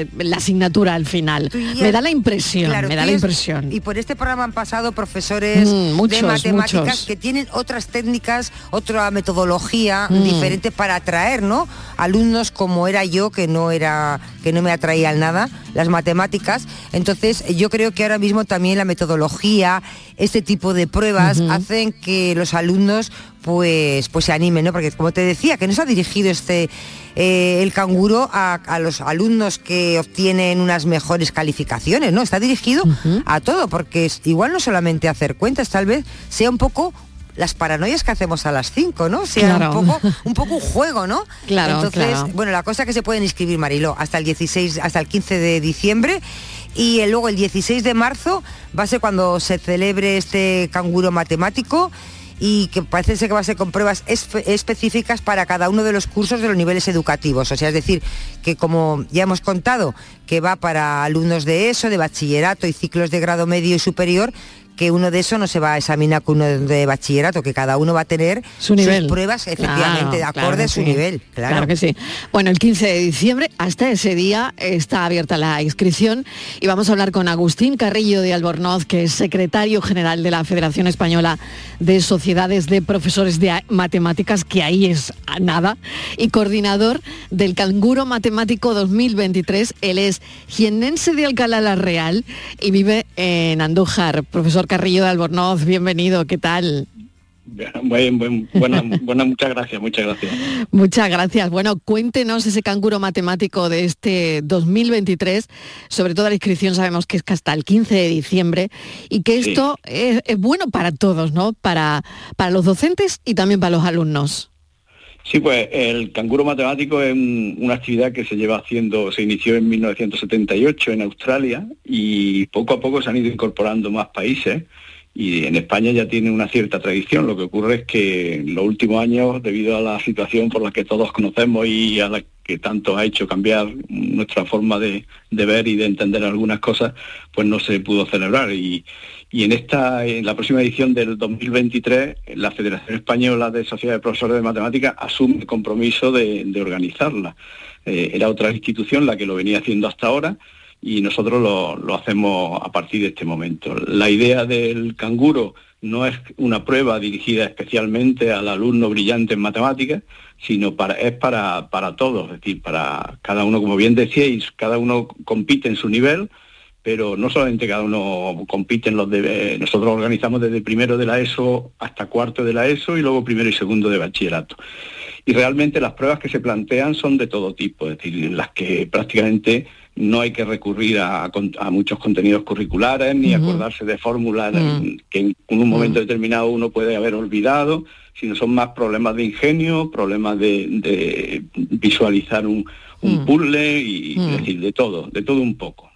eh, la asignatura al final. Me da la impresión, Claro, me da la impresión. Y por este programa han pasado profesores Mm, muchos, de matemáticas muchos. que tienen otras técnicas, otra metodología Mm. diferente para atraer, ¿no? Alumnos como era yo, que no era, que no me atraían nada, las matemáticas. Entonces, yo creo que ahora mismo también la metodología, este tipo de pruebas, hacen que los alumnos pues, pues se animen, ¿no? Porque como te decía, que no se ha dirigido este eh, el canguro a, a los alumnos que obtienen unas mejores calificaciones, ¿no? Está dirigido a todo, porque es, igual no solamente hacer cuentas, tal vez sea un poco las paranoias que hacemos a las 5, ¿no? Sea Claro. un poco un poco un juego, ¿no? Claro, Entonces, claro. bueno, la cosa es que se pueden inscribir, Mariló, hasta el 16, hasta el 15 de diciembre y luego el 16 de marzo va a ser cuando se celebre este canguro matemático y que parece que va a ser con pruebas espe- específicas para cada uno de los cursos de los niveles educativos. O sea, es decir, que como ya hemos contado, que va para alumnos de ESO, de bachillerato y ciclos de grado medio y superior, que uno de esos no se va a examinar con uno de bachillerato, que cada uno va a tener Su nivel. sus pruebas efectivamente de Claro, acorde claro a su sí. nivel. Claro. Claro que sí. Bueno, el 15 de diciembre, hasta ese día, está abierta la inscripción y vamos a hablar con Agustín Carrillo de Albornoz, que es secretario general de la Federación Española de Sociedades de Profesores de Matemáticas, que ahí es a nada, y coordinador del Canguro Matemático 2023. Él es jiennense de Alcalá la Real y vive en Andújar. Profesor Carrillo de Albornoz, bienvenido, ¿qué tal? Buen, buen, buena, buena, muchas gracias, muchas gracias. Muchas gracias. Bueno, cuéntenos ese canguro matemático de este 2023. Sobre todo la inscripción sabemos que es que hasta el 15 de diciembre y que Sí. esto es, es bueno para todos, ¿no? Para, para los docentes y también para los alumnos. Sí, pues el canguro matemático es un- una actividad que se lleva haciendo, se inició en 1978 en Australia y poco a poco se han ido incorporando más países y en España ya tiene una cierta tradición. Lo que ocurre es que en los últimos años, debido a la situación por la que todos conocemos y a la que tanto ha hecho cambiar nuestra forma de, ver y de entender algunas cosas, pues no se pudo celebrar. Y, en esta, en la próxima edición del 2023, la Federación Española de Sociedades de Profesores de Matemáticas asume el compromiso de, de organizarla. Eh, era otra institución la que lo venía haciendo hasta ahora y nosotros lo, lo hacemos a partir de este momento. La idea del canguro no es una prueba dirigida especialmente al alumno brillante en matemáticas, sino para, es para, para todos, es decir, para cada uno, como bien decíais, cada uno compite en su nivel, pero no solamente cada uno compite en los de... Nosotros organizamos desde primero de la ESO hasta cuarto de la ESO y luego primero y segundo de bachillerato. Y realmente las pruebas que se plantean son de todo tipo, es decir, las que prácticamente no hay que recurrir a, muchos contenidos curriculares ni acordarse de fórmulas Mm. que en un momento determinado uno puede haber olvidado, sino son más problemas de ingenio, problemas de, de visualizar un, un Mm. puzzle y Mm. es decir, de todo, de todo un poco.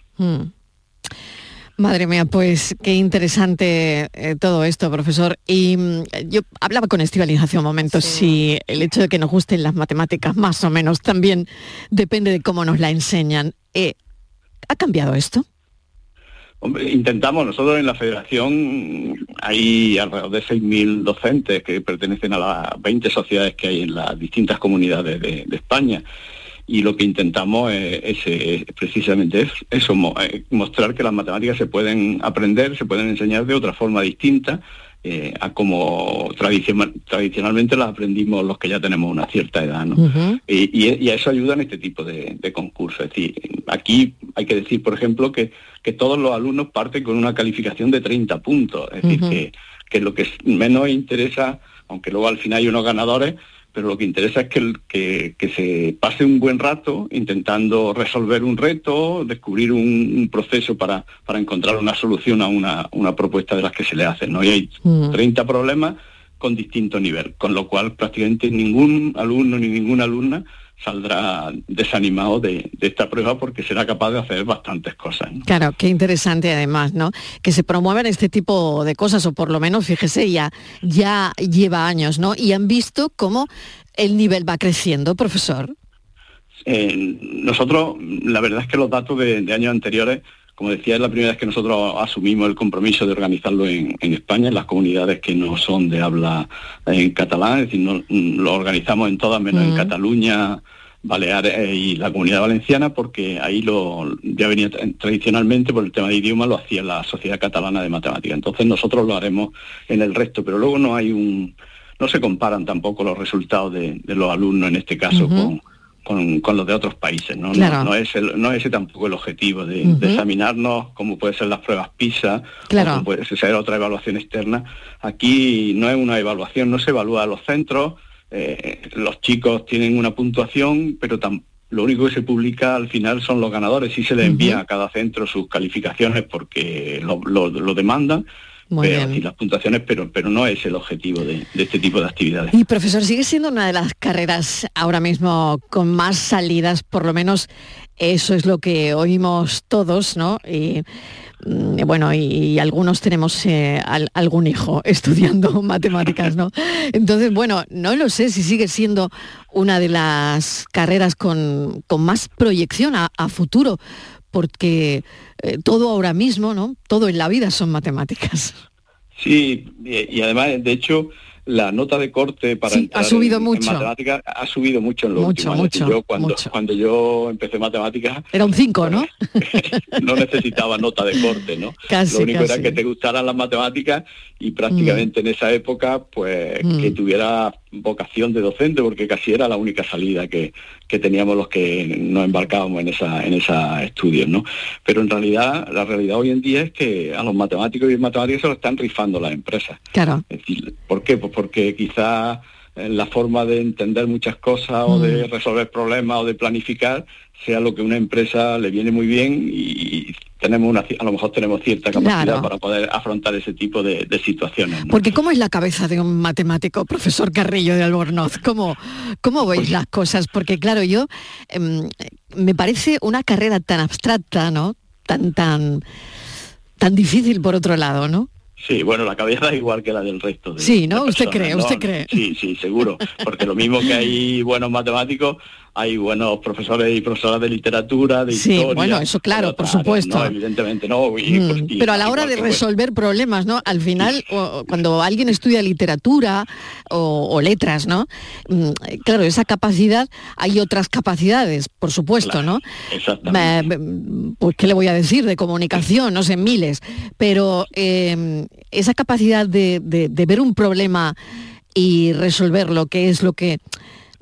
Madre mía, pues qué interesante eh, todo esto, profesor. Y mm, yo hablaba con Estivaliz hace un momento, si el hecho de que nos gusten las matemáticas más o menos también depende de cómo nos la enseñan. Eh, ¿Ha cambiado esto? Hombre, intentamos, nosotros en la federación hay alrededor de 6.000 docentes que pertenecen a las 20 sociedades que hay en las distintas comunidades de, de España. Y lo que intentamos es, es, eh, precisamente es- eso, mo- eh, mostrar que las matemáticas se pueden aprender, se pueden enseñar de otra forma distinta, eh, a como tradicion- tradicionalmente las aprendimos los que ya tenemos una cierta edad. ¿no? y, y- y a eso ayudan este tipo de, de concursos. Es decir, aquí hay que decir, por ejemplo, que, que todos los alumnos parten con una calificación de 30 puntos. Es decir, que, que lo que menos interesa, aunque luego al final hay unos ganadores, pero lo que interesa es que, el- que, que se pase un buen rato intentando resolver un reto, descubrir un, un proceso para, para encontrar una solución a una, una propuesta de las que se le hacen. ¿no? Y hay Mm. 30 problemas con distinto nivel, con lo cual prácticamente ningún alumno ni ninguna alumna saldrá desanimado de, de esta prueba porque será capaz de hacer bastantes cosas. ¿no? Claro, qué interesante además, ¿no? Que se promuevan este tipo de cosas, o por lo menos, fíjese, ya, ya lleva años, ¿no? Y han visto cómo el nivel va creciendo, profesor. Eh, nosotros, la verdad es que los datos de, de años anteriores, como decía, es la primera vez que nosotros asumimos el compromiso de organizarlo en, en España, en las comunidades que no son de habla en catalán, es decir, no- mm, lo organizamos en todas menos en Mm. Cataluña, Baleares y la comunidad valenciana, porque ahí lo ya venía tra- tradicionalmente por el tema de idioma, lo hacía la Sociedad Catalana de Matemáticas. Entonces nosotros lo haremos en el resto, pero luego no hay un, no se comparan tampoco los resultados de, de los alumnos en este caso con, con, con los de otros países. ¿no? Claro. No, es el- no es ese tampoco el objetivo de, examinarnos, como puede ser las pruebas PISA, Claro. o como puede ser otra evaluación externa. Aquí no es una evaluación, no se evalúa a los centros, eh, los chicos tienen una puntuación, pero lo único que se publica al final son los ganadores. Sí se les envía a cada centro sus calificaciones porque lo, lo- lo demandan, Muy pero, bien. y las puntuaciones, pero, pero no es el objetivo de, de este tipo de actividades. Y profesor, sigue siendo una de las carreras ahora mismo con más salidas, por lo menos eso es lo que oímos todos, ¿no? Y mm, bueno, y, y algunos tenemos eh, al- algún hijo estudiando matemáticas, ¿no? Entonces, bueno, no lo sé si sigue siendo una de las carreras con, con más proyección a, a futuro, porque eh, todo ahora mismo, ¿no? Todo en la vida son matemáticas. Sí, y, y además, de hecho, la nota de corte para Sí, ha subido en, en mucho. matemáticas ha subido mucho en los Mucho, últimos años. Mucho, yo cuando, mucho. cuando yo empecé matemáticas Era un 5, ¿no? no necesitaba nota de corte, ¿no? Casi, Lo único casi. era que te gustaran las matemáticas y prácticamente en esa época, pues Mm. que tuviera vocación de docente, porque casi era la única salida que, que teníamos los que nos embarcábamos en esa en esos estudios, ¿no? Pero en realidad, la realidad hoy en día es que a los matemáticos y matemáticas se lo están rifando las empresas. Claro. Es decir, ¿por qué? Pues porque quizás eh, la forma de entender muchas cosas o de Mm. resolver problemas o de planificar sea lo que una empresa le viene muy bien y tenemos una, a lo mejor tenemos cierta capacidad Claro. para poder afrontar ese tipo de, de situaciones. ¿no? Porque ¿cómo es la cabeza de un matemático, profesor Carrillo de Albornoz? ¿Cómo, cómo Pues veis las cosas? Porque claro, yo em, me parece una carrera tan abstracta, ¿no? Tan, tan, tan difícil por otro lado, ¿no? Sí, bueno, la cabeza es igual que la del resto. De, Sí, ¿no? de Usted cree, ¿no? usted cree. Sí, sí, seguro. Porque lo mismo que hay buenos matemáticos, hay buenos profesores y profesoras de literatura, de Sí, historia. bueno, eso claro, por supuesto. ¿no? Evidentemente, no. y- Mm, pues, y- Pero a la hora de pues, resolver problemas, ¿no? Al final, o- cuando alguien estudia literatura o, o letras, ¿no? Mm, Claro, esa capacidad, hay otras capacidades, por supuesto, ¿no? Exactamente. Eh, pues qué le voy a decir de comunicación no sé miles pero eh, esa capacidad de, de- de ver un problema y resolverlo que es lo que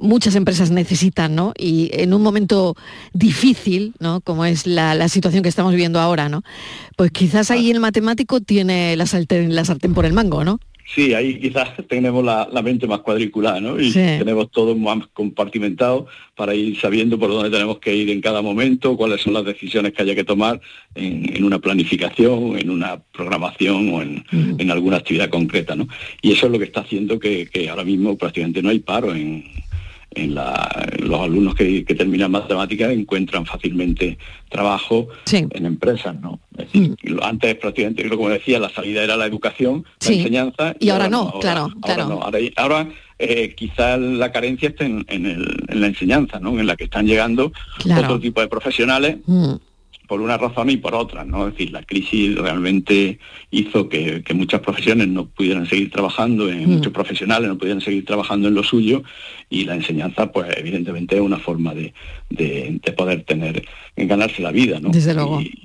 muchas empresas necesitan no y en un momento difícil no como es la, la situación que estamos viviendo ahora no pues quizás ahí el matemático tiene la sartén, la sartén por el mango no Sí, ahí quizás tenemos la, la mente más cuadriculada, ¿no? Y Sí. tenemos todo más compartimentado para ir sabiendo por dónde tenemos que ir en cada momento, cuáles son las decisiones que haya que tomar en, en una planificación, en una programación o en, en alguna actividad concreta, ¿no? Y eso es lo que está haciendo que, que ahora mismo prácticamente no hay paro en, en la- los alumnos que, que terminan matemáticas encuentran fácilmente trabajo en empresas, ¿no? Es decir, lo- antes prácticamente, como decía, la salida era la educación, Sí. la enseñanza. Y ahora no, claro, ahora claro. no. Ahora, ahora, eh, quizás la carencia está en, en el- en la enseñanza, ¿no? En la que están llegando Claro. otro tipo de profesionales Mm. Por una razón y por otra, ¿no? Es decir, la crisis realmente hizo que, que muchas profesiones no pudieran seguir trabajando, en, Mm. muchos profesionales no pudieran seguir trabajando en lo suyo y la enseñanza, pues evidentemente es una forma de, de- de poder tener, en ganarse la vida, ¿no? Desde luego. Y,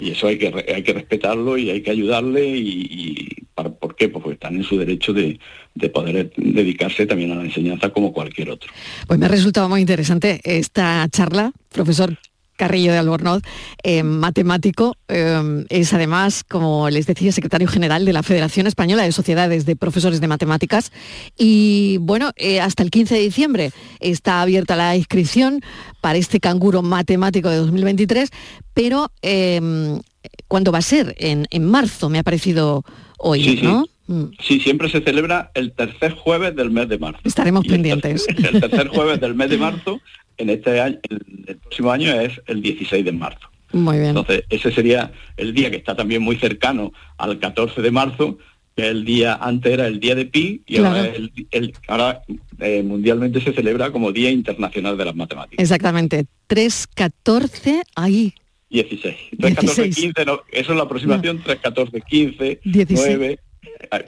y eso hay que hay que respetarlo y hay que ayudarle y, y para- porque qué? Pues porque están en su derecho de, de poder dedicarse también a la enseñanza como cualquier otro. Pues me ha resultado muy interesante esta charla, profesor Carrillo de Albornoz, eh, matemático, eh, es además, como les decía, secretario general de la Federación Española de Sociedades de Profesores de Matemáticas. Y bueno, eh, hasta el 15 de diciembre está abierta la inscripción para este canguro matemático de 2023, pero ¿cuándo va a ser? En, en marzo, me ha parecido hoy, Sí, sí. ¿No? Mm. Sí, siempre se celebra el tercer jueves del mes de marzo. Estaremos Y el pendientes. tercer- El tercer jueves del mes de marzo, en este año, el, el próximo año es el 16 de marzo. Muy bien. Entonces, ese sería el día que está también muy cercano al 14 de marzo, que el día antes era el día de Pi y ahora, Claro. es el- el- ahora, eh, mundialmente se celebra como Día Internacional de las Matemáticas. Exactamente. 3.14, ahí. 16. 3, 14, 16. 15, no, eso es la aproximación, 3, 14, 15, 16. 9, eh,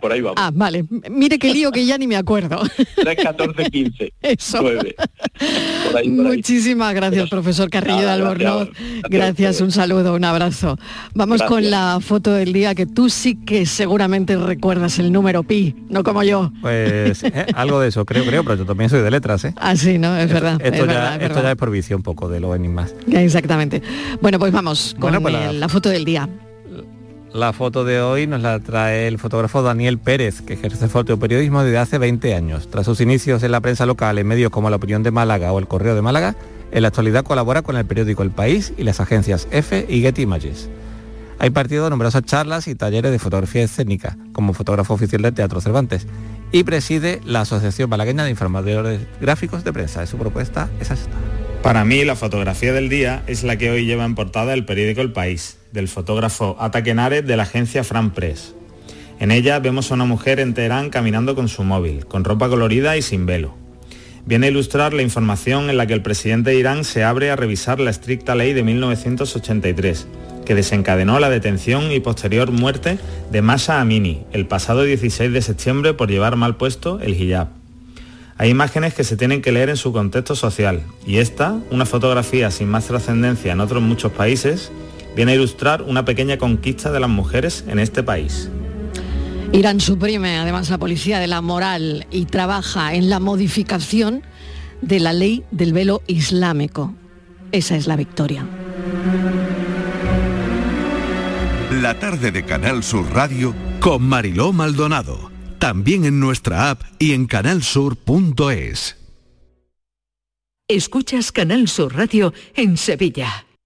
por ahí vamos. Ah, vale. Mire qué lío que ya ni me acuerdo. 3, 14, 15, Eso. 9. Por ahí, por ahí. Muchísimas gracias, profesor Carrillo de Nada, Albornoz. gracias. Gracias, un saludo, un abrazo. Vamos con la foto del día que tú sí que seguramente recuerdas el número pi, no como yo. Pues eh, algo de eso, creo, creo, pero yo también soy de letras, ¿eh? Ah, sí, ¿no? Es verdad. Esto, es ya, verdad, es esto verdad. ya es por vicio un poco de los enigmas. Exactamente. Bueno, pues vamos con Bueno, pues la foto del día. La foto de hoy nos la trae el fotógrafo Daniel Pérez, que ejerce fotoperiodismo desde hace 20 años. Tras sus inicios en la prensa local, en medios como La Opinión de Málaga o El Correo de Málaga, en la actualidad colabora con el periódico El País y las agencias EFE y Getty Images. Ha impartido numerosas charlas y talleres de fotografía escénica, como fotógrafo oficial del Teatro Cervantes, y preside la Asociación Malagueña de Informadores Gráficos de Prensa. Su propuesta es esta. Para mí, la fotografía del día es la que hoy lleva en portada el periódico El País, del fotógrafo Ata Kenares de la agencia Fran Press. En ella vemos a una mujer en Teherán caminando con su móvil, con ropa colorida y sin velo. Viene a ilustrar la información en la que el presidente de Irán se abre a revisar la estricta ley de 1983, que desencadenó la detención y posterior muerte de Masha Amini el pasado 16 de septiembre por llevar mal puesto el hijab. Hay imágenes que se tienen que leer en su contexto social y esta, una fotografía sin más trascendencia en otros muchos países, viene a ilustrar una pequeña conquista de las mujeres en este país. Irán suprime además la policía de la moral y trabaja en la modificación de la ley del velo islámico. Esa es la victoria. La tarde de Canal Sur Radio con Mariló Maldonado. También en nuestra app y en canalsur.es. Escuchas Canal Sur Radio en Sevilla.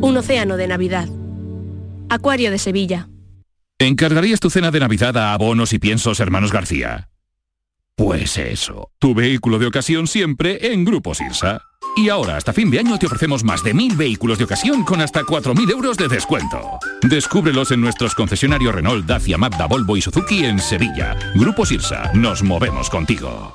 Un océano de Navidad. Acuario de Sevilla. ¿Encargarías tu cena de Navidad a abonos y piensos Hermanos García? Pues eso, tu vehículo de ocasión siempre en Grupo Sirsa. Y ahora, hasta fin de año, te ofrecemos más de mil vehículos de ocasión con hasta 4.000 euros de descuento. Descúbrelos en nuestros concesionarios Renault, Dacia, Mazda, Volvo y Suzuki en Sevilla. Grupo Sirsa, nos movemos contigo.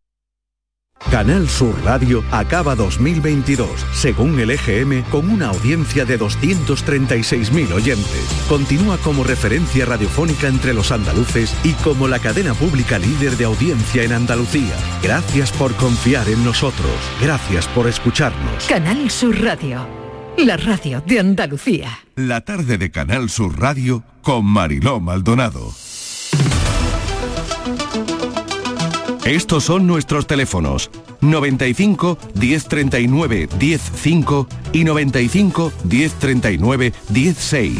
Canal Sur Radio acaba 2022, según el EGM, con una audiencia de 236.000 oyentes. Continúa como referencia radiofónica entre los andaluces y como la cadena pública líder de audiencia en Andalucía. Gracias por confiar en nosotros. Gracias por escucharnos. Canal Sur Radio. la radio de Andalucía. La tarde de Canal Sur Radio con Mariló Maldonado. Estos son nuestros teléfonos 95 1039 105 y 95 1039 16.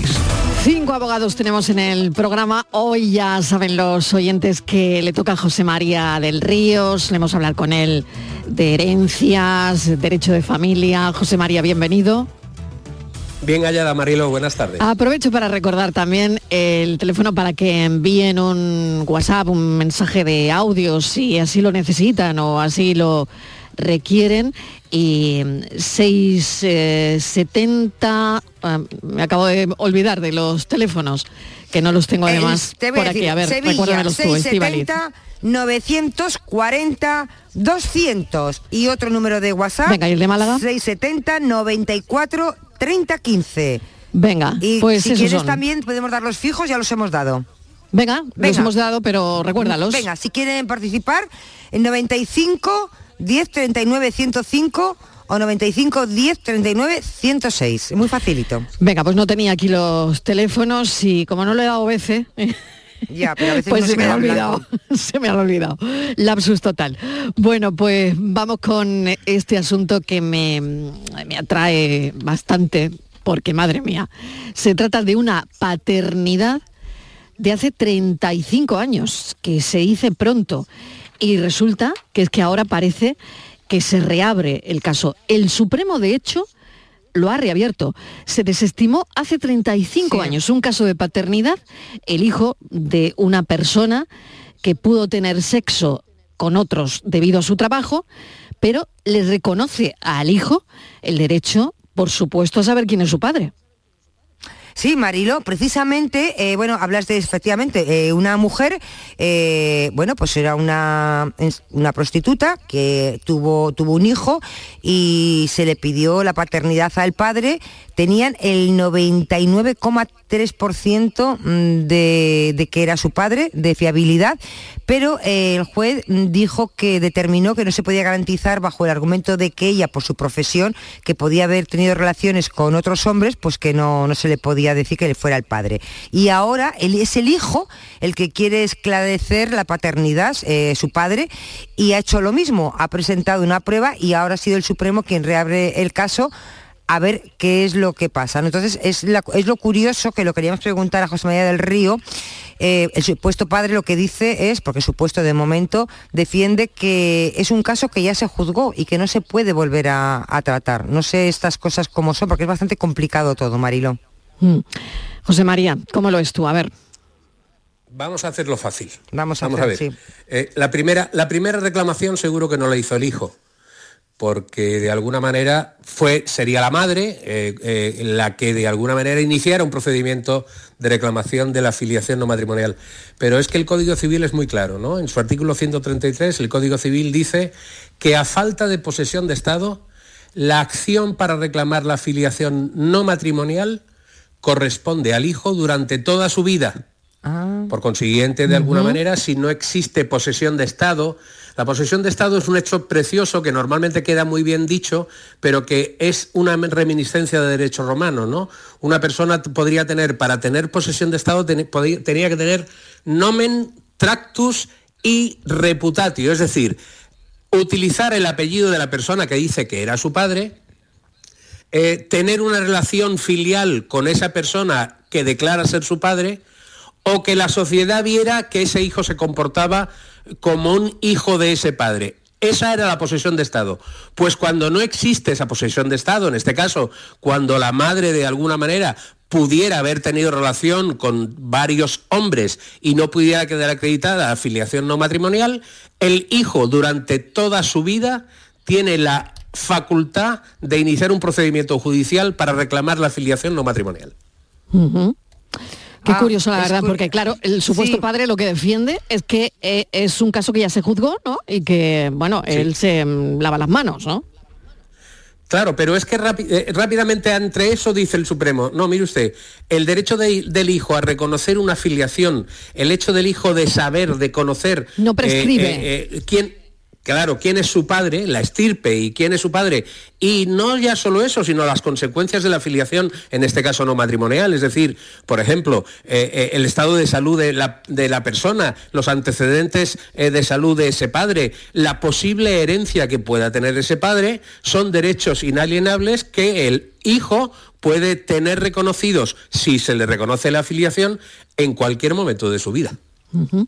Cinco abogados tenemos en el programa. Hoy ya saben los oyentes que le toca a José María del Río. Solemos hablar con él de herencias, derecho de familia. José María, bienvenido. Bien hallada, Marilo, buenas tardes. Aprovecho para recordar también el teléfono para que envíen un WhatsApp, un mensaje de audio si así lo necesitan o así lo requieren. Y 670, ah, me acabo de olvidar de los teléfonos, que no los tengo además te por aquí. A ver, Sevilla, recuérdamelos tú, Estíbaliz. 670 940 200 y otro número de WhatsApp. Venga, ¿y el de Málaga? 670 94 30 15. Venga, Y pues si quieres son. también podemos dar los fijos, ya los hemos dado. Venga, los Venga. hemos dado, pero recuérdalos. Venga, si quieren participar, en 95 10 39 105 o 95 10 39 106. Muy facilito. Venga, pues no tenía aquí los teléfonos y como no le he dado veces, Ya, pero a veces pues se se me ha olvidado, se me ha olvidado. Lapsus total. Bueno, pues vamos con este asunto que me, me atrae bastante, porque madre mía, se trata de una paternidad de hace 35 años, que se hice pronto, y resulta que es que ahora parece que se reabre el caso. El Supremo, de hecho, lo ha reabierto. Se desestimó hace 35 años un caso de paternidad, el hijo de una persona que pudo tener sexo con otros debido a su trabajo, pero le reconoce al hijo el derecho, por supuesto, a saber quién es su padre. Sí, Marilo, precisamente, eh, bueno, hablas de efectivamente eh, una mujer, eh, bueno, pues era una, una prostituta que tuvo, tuvo un hijo y se le pidió la paternidad al padre. Tenían el 99,3% mm, de, de que era su padre, de fiabilidad, pero el juez dijo que determinó que no se podía garantizar bajo el argumento de que ella, por su profesión, que podía haber tenido relaciones con otros hombres, pues que no, no se le podía decir que le fuera el padre. Y ahora él es el hijo el que quiere esclarecer la paternidad, eh, su padre, y ha hecho lo mismo, ha presentado una prueba y ahora ha sido el Supremo quien reabre el caso a ver qué es lo que pasa. Entonces, es, la- es lo curioso que lo queríamos preguntar a José María del Río. eh, el supuesto padre lo que dice es, porque supuesto de momento, defiende que es un caso que ya se juzgó y que no se puede volver a, a tratar. No sé estas cosas cómo son, porque es bastante complicado todo, Marilo. Mm. José María, ¿cómo lo ves tú? A ver. Vamos a hacerlo fácil. Vamos a Vamos hacer, a ver. sí. Eh, la, primera, la primera reclamación seguro que no la hizo el hijo, porque de alguna manera fue, sería la madre eh, eh, la que de alguna manera iniciara un procedimiento de reclamación de la filiación no matrimonial. Pero es que el Código Civil es muy claro, ¿no? En su artículo 133 el Código Civil dice que a falta de posesión de Estado, la acción para reclamar la filiación no matrimonial corresponde al hijo durante toda su vida. Por consiguiente, de alguna manera, si no existe posesión de Estado, la posesión de Estado es un hecho precioso que normalmente queda muy bien dicho, pero que es una reminiscencia de derecho romano, ¿no? Una persona podría tener, para tener posesión de Estado, ten- tenía que tener nomen, tractus y reputatio, es decir, utilizar el apellido de la persona que dice que era su padre, eh, tener una relación filial con esa persona que declara ser su padre, o que la sociedad viera que ese hijo se comportaba como un hijo de ese padre. Esa era la posesión de Estado. Pues cuando no existe esa posesión de Estado, en este caso, cuando la madre de alguna manera pudiera haber tenido relación con varios hombres y no pudiera quedar acreditada la afiliación no matrimonial, el hijo durante toda su vida tiene la facultad de iniciar un procedimiento judicial para reclamar la afiliación no matrimonial. Ujú. Qué Ah, curioso, la verdad, porque claro, el supuesto Sí. padre lo que defiende es que eh, es un caso que ya se juzgó, ¿no? Y que, bueno, él se mm, lava las manos, ¿no? Claro, pero es que eh, rápidamente entre eso dice el Supremo, no, mire usted, el derecho de- del hijo a reconocer una filiación, el hecho del hijo de saber, de conocer... No prescribe. eh, eh, quién, claro, quién es su padre, la estirpe y quién es su padre. Y no ya solo eso, sino las consecuencias de la afiliación, en este caso no matrimonial, es decir, por ejemplo, eh, eh, el estado de salud de la, de la persona, los antecedentes eh, de salud de ese padre, la posible herencia que pueda tener ese padre, son derechos inalienables que el hijo puede tener reconocidos, si se le reconoce la afiliación, en cualquier momento de su vida.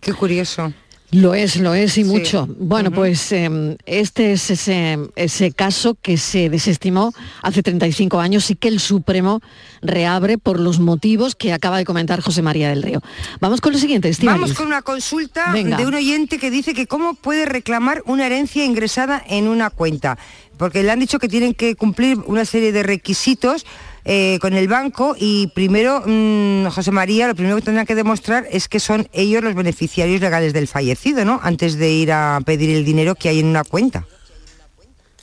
Qué curioso. Lo es, lo es y mucho. Bueno, pues eh, este es ese, ese caso que se desestimó hace 35 años y que el Supremo reabre por los motivos que acaba de comentar José María del Río. Vamos con lo siguiente, Estíbaliz. Vamos con una consulta Venga. de un oyente que dice que cómo puede reclamar una herencia ingresada en una cuenta. Porque le han dicho que tienen que cumplir una serie de requisitos eh, con el banco y primero, mm, José María, lo primero que tendrán que demostrar es que son ellos los beneficiarios legales del fallecido, ¿no? Antes de ir a pedir el dinero que hay en una cuenta.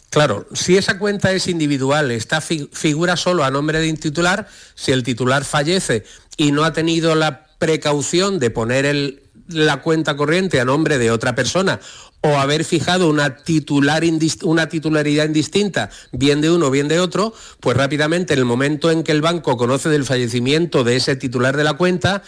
Claro, si esa cuenta es individual, está fi- figura solo a nombre de un titular, si el titular fallece y no ha tenido la precaución de poner la cuenta corriente a nombre de otra persona o haber fijado una, titularidad indistinta, bien de uno bien de otro, pues rápidamente en el momento en que el banco conoce del fallecimiento de ese titular de la cuenta,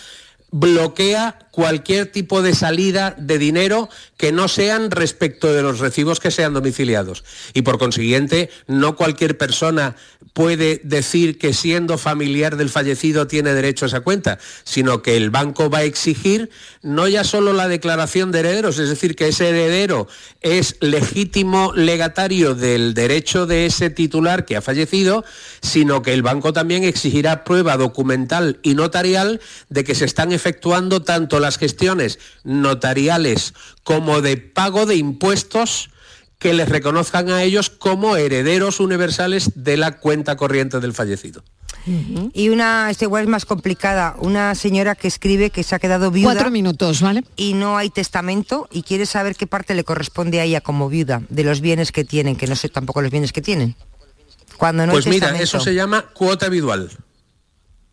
bloquea cualquier tipo de salida de dinero que no sean respecto de los recibos que sean domiciliados. Y por consiguiente, no cualquier persona puede decir que siendo familiar del fallecido tiene derecho a esa cuenta, sino que el banco va a exigir no ya solo la declaración de herederos, es decir, que ese heredero es legítimo legatario del derecho de ese titular que ha fallecido, sino que el banco también exigirá prueba documental y notarial de que se están efectuando tanto las gestiones notariales como de pago de impuestos que les reconozcan a ellos como herederos universales de la cuenta corriente del fallecido. Y una, esta igual es más complicada, una señora que escribe que se ha quedado viuda. Cuatro minutos, ¿vale? Y no hay testamento y quiere saber qué parte le corresponde a ella como viuda de los bienes que tienen, que no sé tampoco los bienes que tienen. Cuando no pues hay mira, testamento. eso se llama cuota habitual.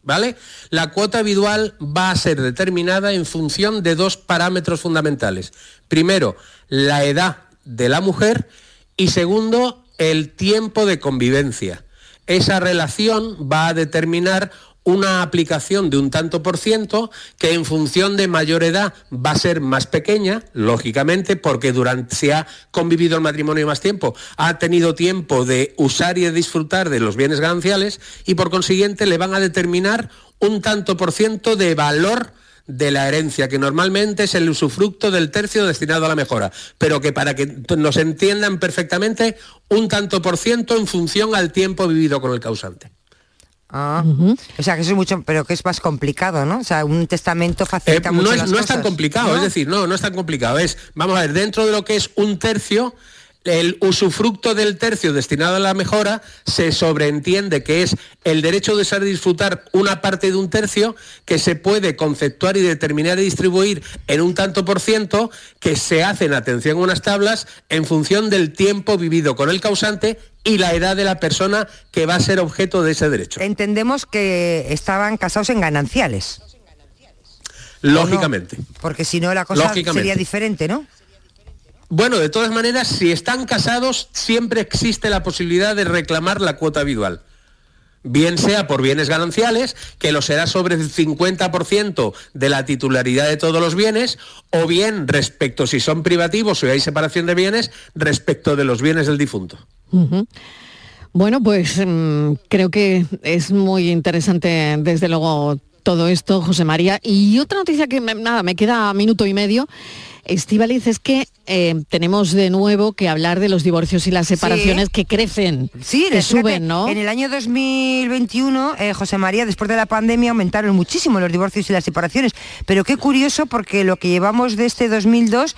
¿Vale? La cuota habitual va a ser determinada en función de dos parámetros fundamentales. Primero, la edad de la mujer y segundo, el tiempo de convivencia. Esa relación va a determinar una aplicación de un tanto por ciento que en función de mayor edad va a ser más pequeña, lógicamente, porque durante si ha convivido el matrimonio más tiempo, ha tenido tiempo de usar y de disfrutar de los bienes gananciales y por consiguiente le van a determinar un tanto por ciento de valor de la herencia, que normalmente es el usufructo del tercio destinado a la mejora, pero que para que nos entiendan perfectamente, un tanto por ciento en función al tiempo vivido con el causante. Ah, O sea, que eso es mucho, pero que es más complicado, ¿no? O sea, un testamento Eh, facilita mucho no, es, las no es tan complicado, ¿no? es decir, no, no es tan complicado. Es, vamos a ver, dentro de lo que es un tercio, el usufructo del tercio destinado a la mejora se sobreentiende que es el derecho de ser disfrutar una parte de un tercio que se puede conceptuar y determinar y distribuir en un tanto por ciento que se hacen, atención, unas tablas en función del tiempo vivido con el causante y la edad de la persona que va a ser objeto de ese derecho. Entendemos que estaban casados en gananciales, Lógicamente. porque si no la cosa sería diferente, ¿no? Bueno, de todas maneras, si están casados, siempre existe la posibilidad de reclamar la cuota habitual. Bien sea por bienes gananciales, que lo será sobre el 50% de la titularidad de todos los bienes, o bien respecto, si son privativos o hay separación de bienes, respecto de los bienes del difunto. Bueno, pues mm, creo que es muy interesante, desde luego, todo esto, José María. Y otra noticia que, me- nada, me queda minuto y medio. Estivaliz, es que eh, tenemos de nuevo que hablar de los divorcios y las separaciones que crecen, Sí, que suben, ¿no? En el año 2021, eh, José María, después de la pandemia, aumentaron muchísimo los divorcios y las separaciones. Pero qué curioso, porque lo que llevamos de este 2002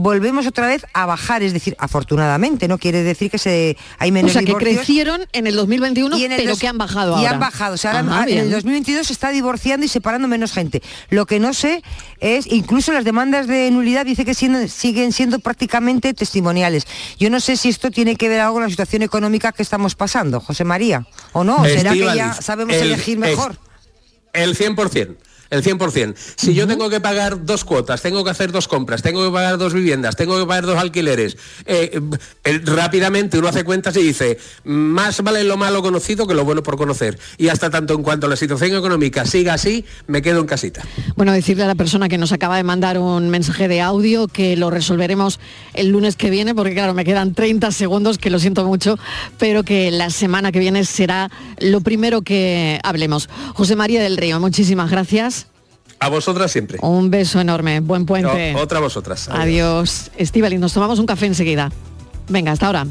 volvemos otra vez a bajar, es decir, afortunadamente, no quiere decir que se hay O menos sea, que divorcios. crecieron en el 2021, Y en el pero dos- que han bajado y ahora. han bajado. O sea, ahora Ajá, en el bien. 2022 se está divorciando y separando menos gente. Lo que no sé es, incluso las demandas de nulidad dice que siendo- siguen siendo prácticamente testimoniales. Yo no sé si esto tiene que ver algo con la situación económica que estamos pasando, José María, o no, será que ya sabemos el- elegir mejor. es- El 100%. El 100%. Si yo tengo que pagar dos cuotas, tengo que hacer dos compras, tengo que pagar dos viviendas, tengo que pagar dos alquileres, eh, eh, rápidamente uno hace cuentas y dice, más vale lo malo conocido que lo bueno por conocer. Y hasta tanto en cuanto la situación económica siga así, me quedo en casita. Bueno, decirle a la persona que nos acaba de mandar un mensaje de audio que lo resolveremos el lunes que viene, porque claro, me quedan 30 segundos, que lo siento mucho, pero que la semana que viene será lo primero que hablemos. José María del Río, muchísimas gracias. A vosotras siempre. Un beso enorme, buen puente. otra vosotras. Adiós. Adiós. nos tomamos un café enseguida. Venga, hasta ahora.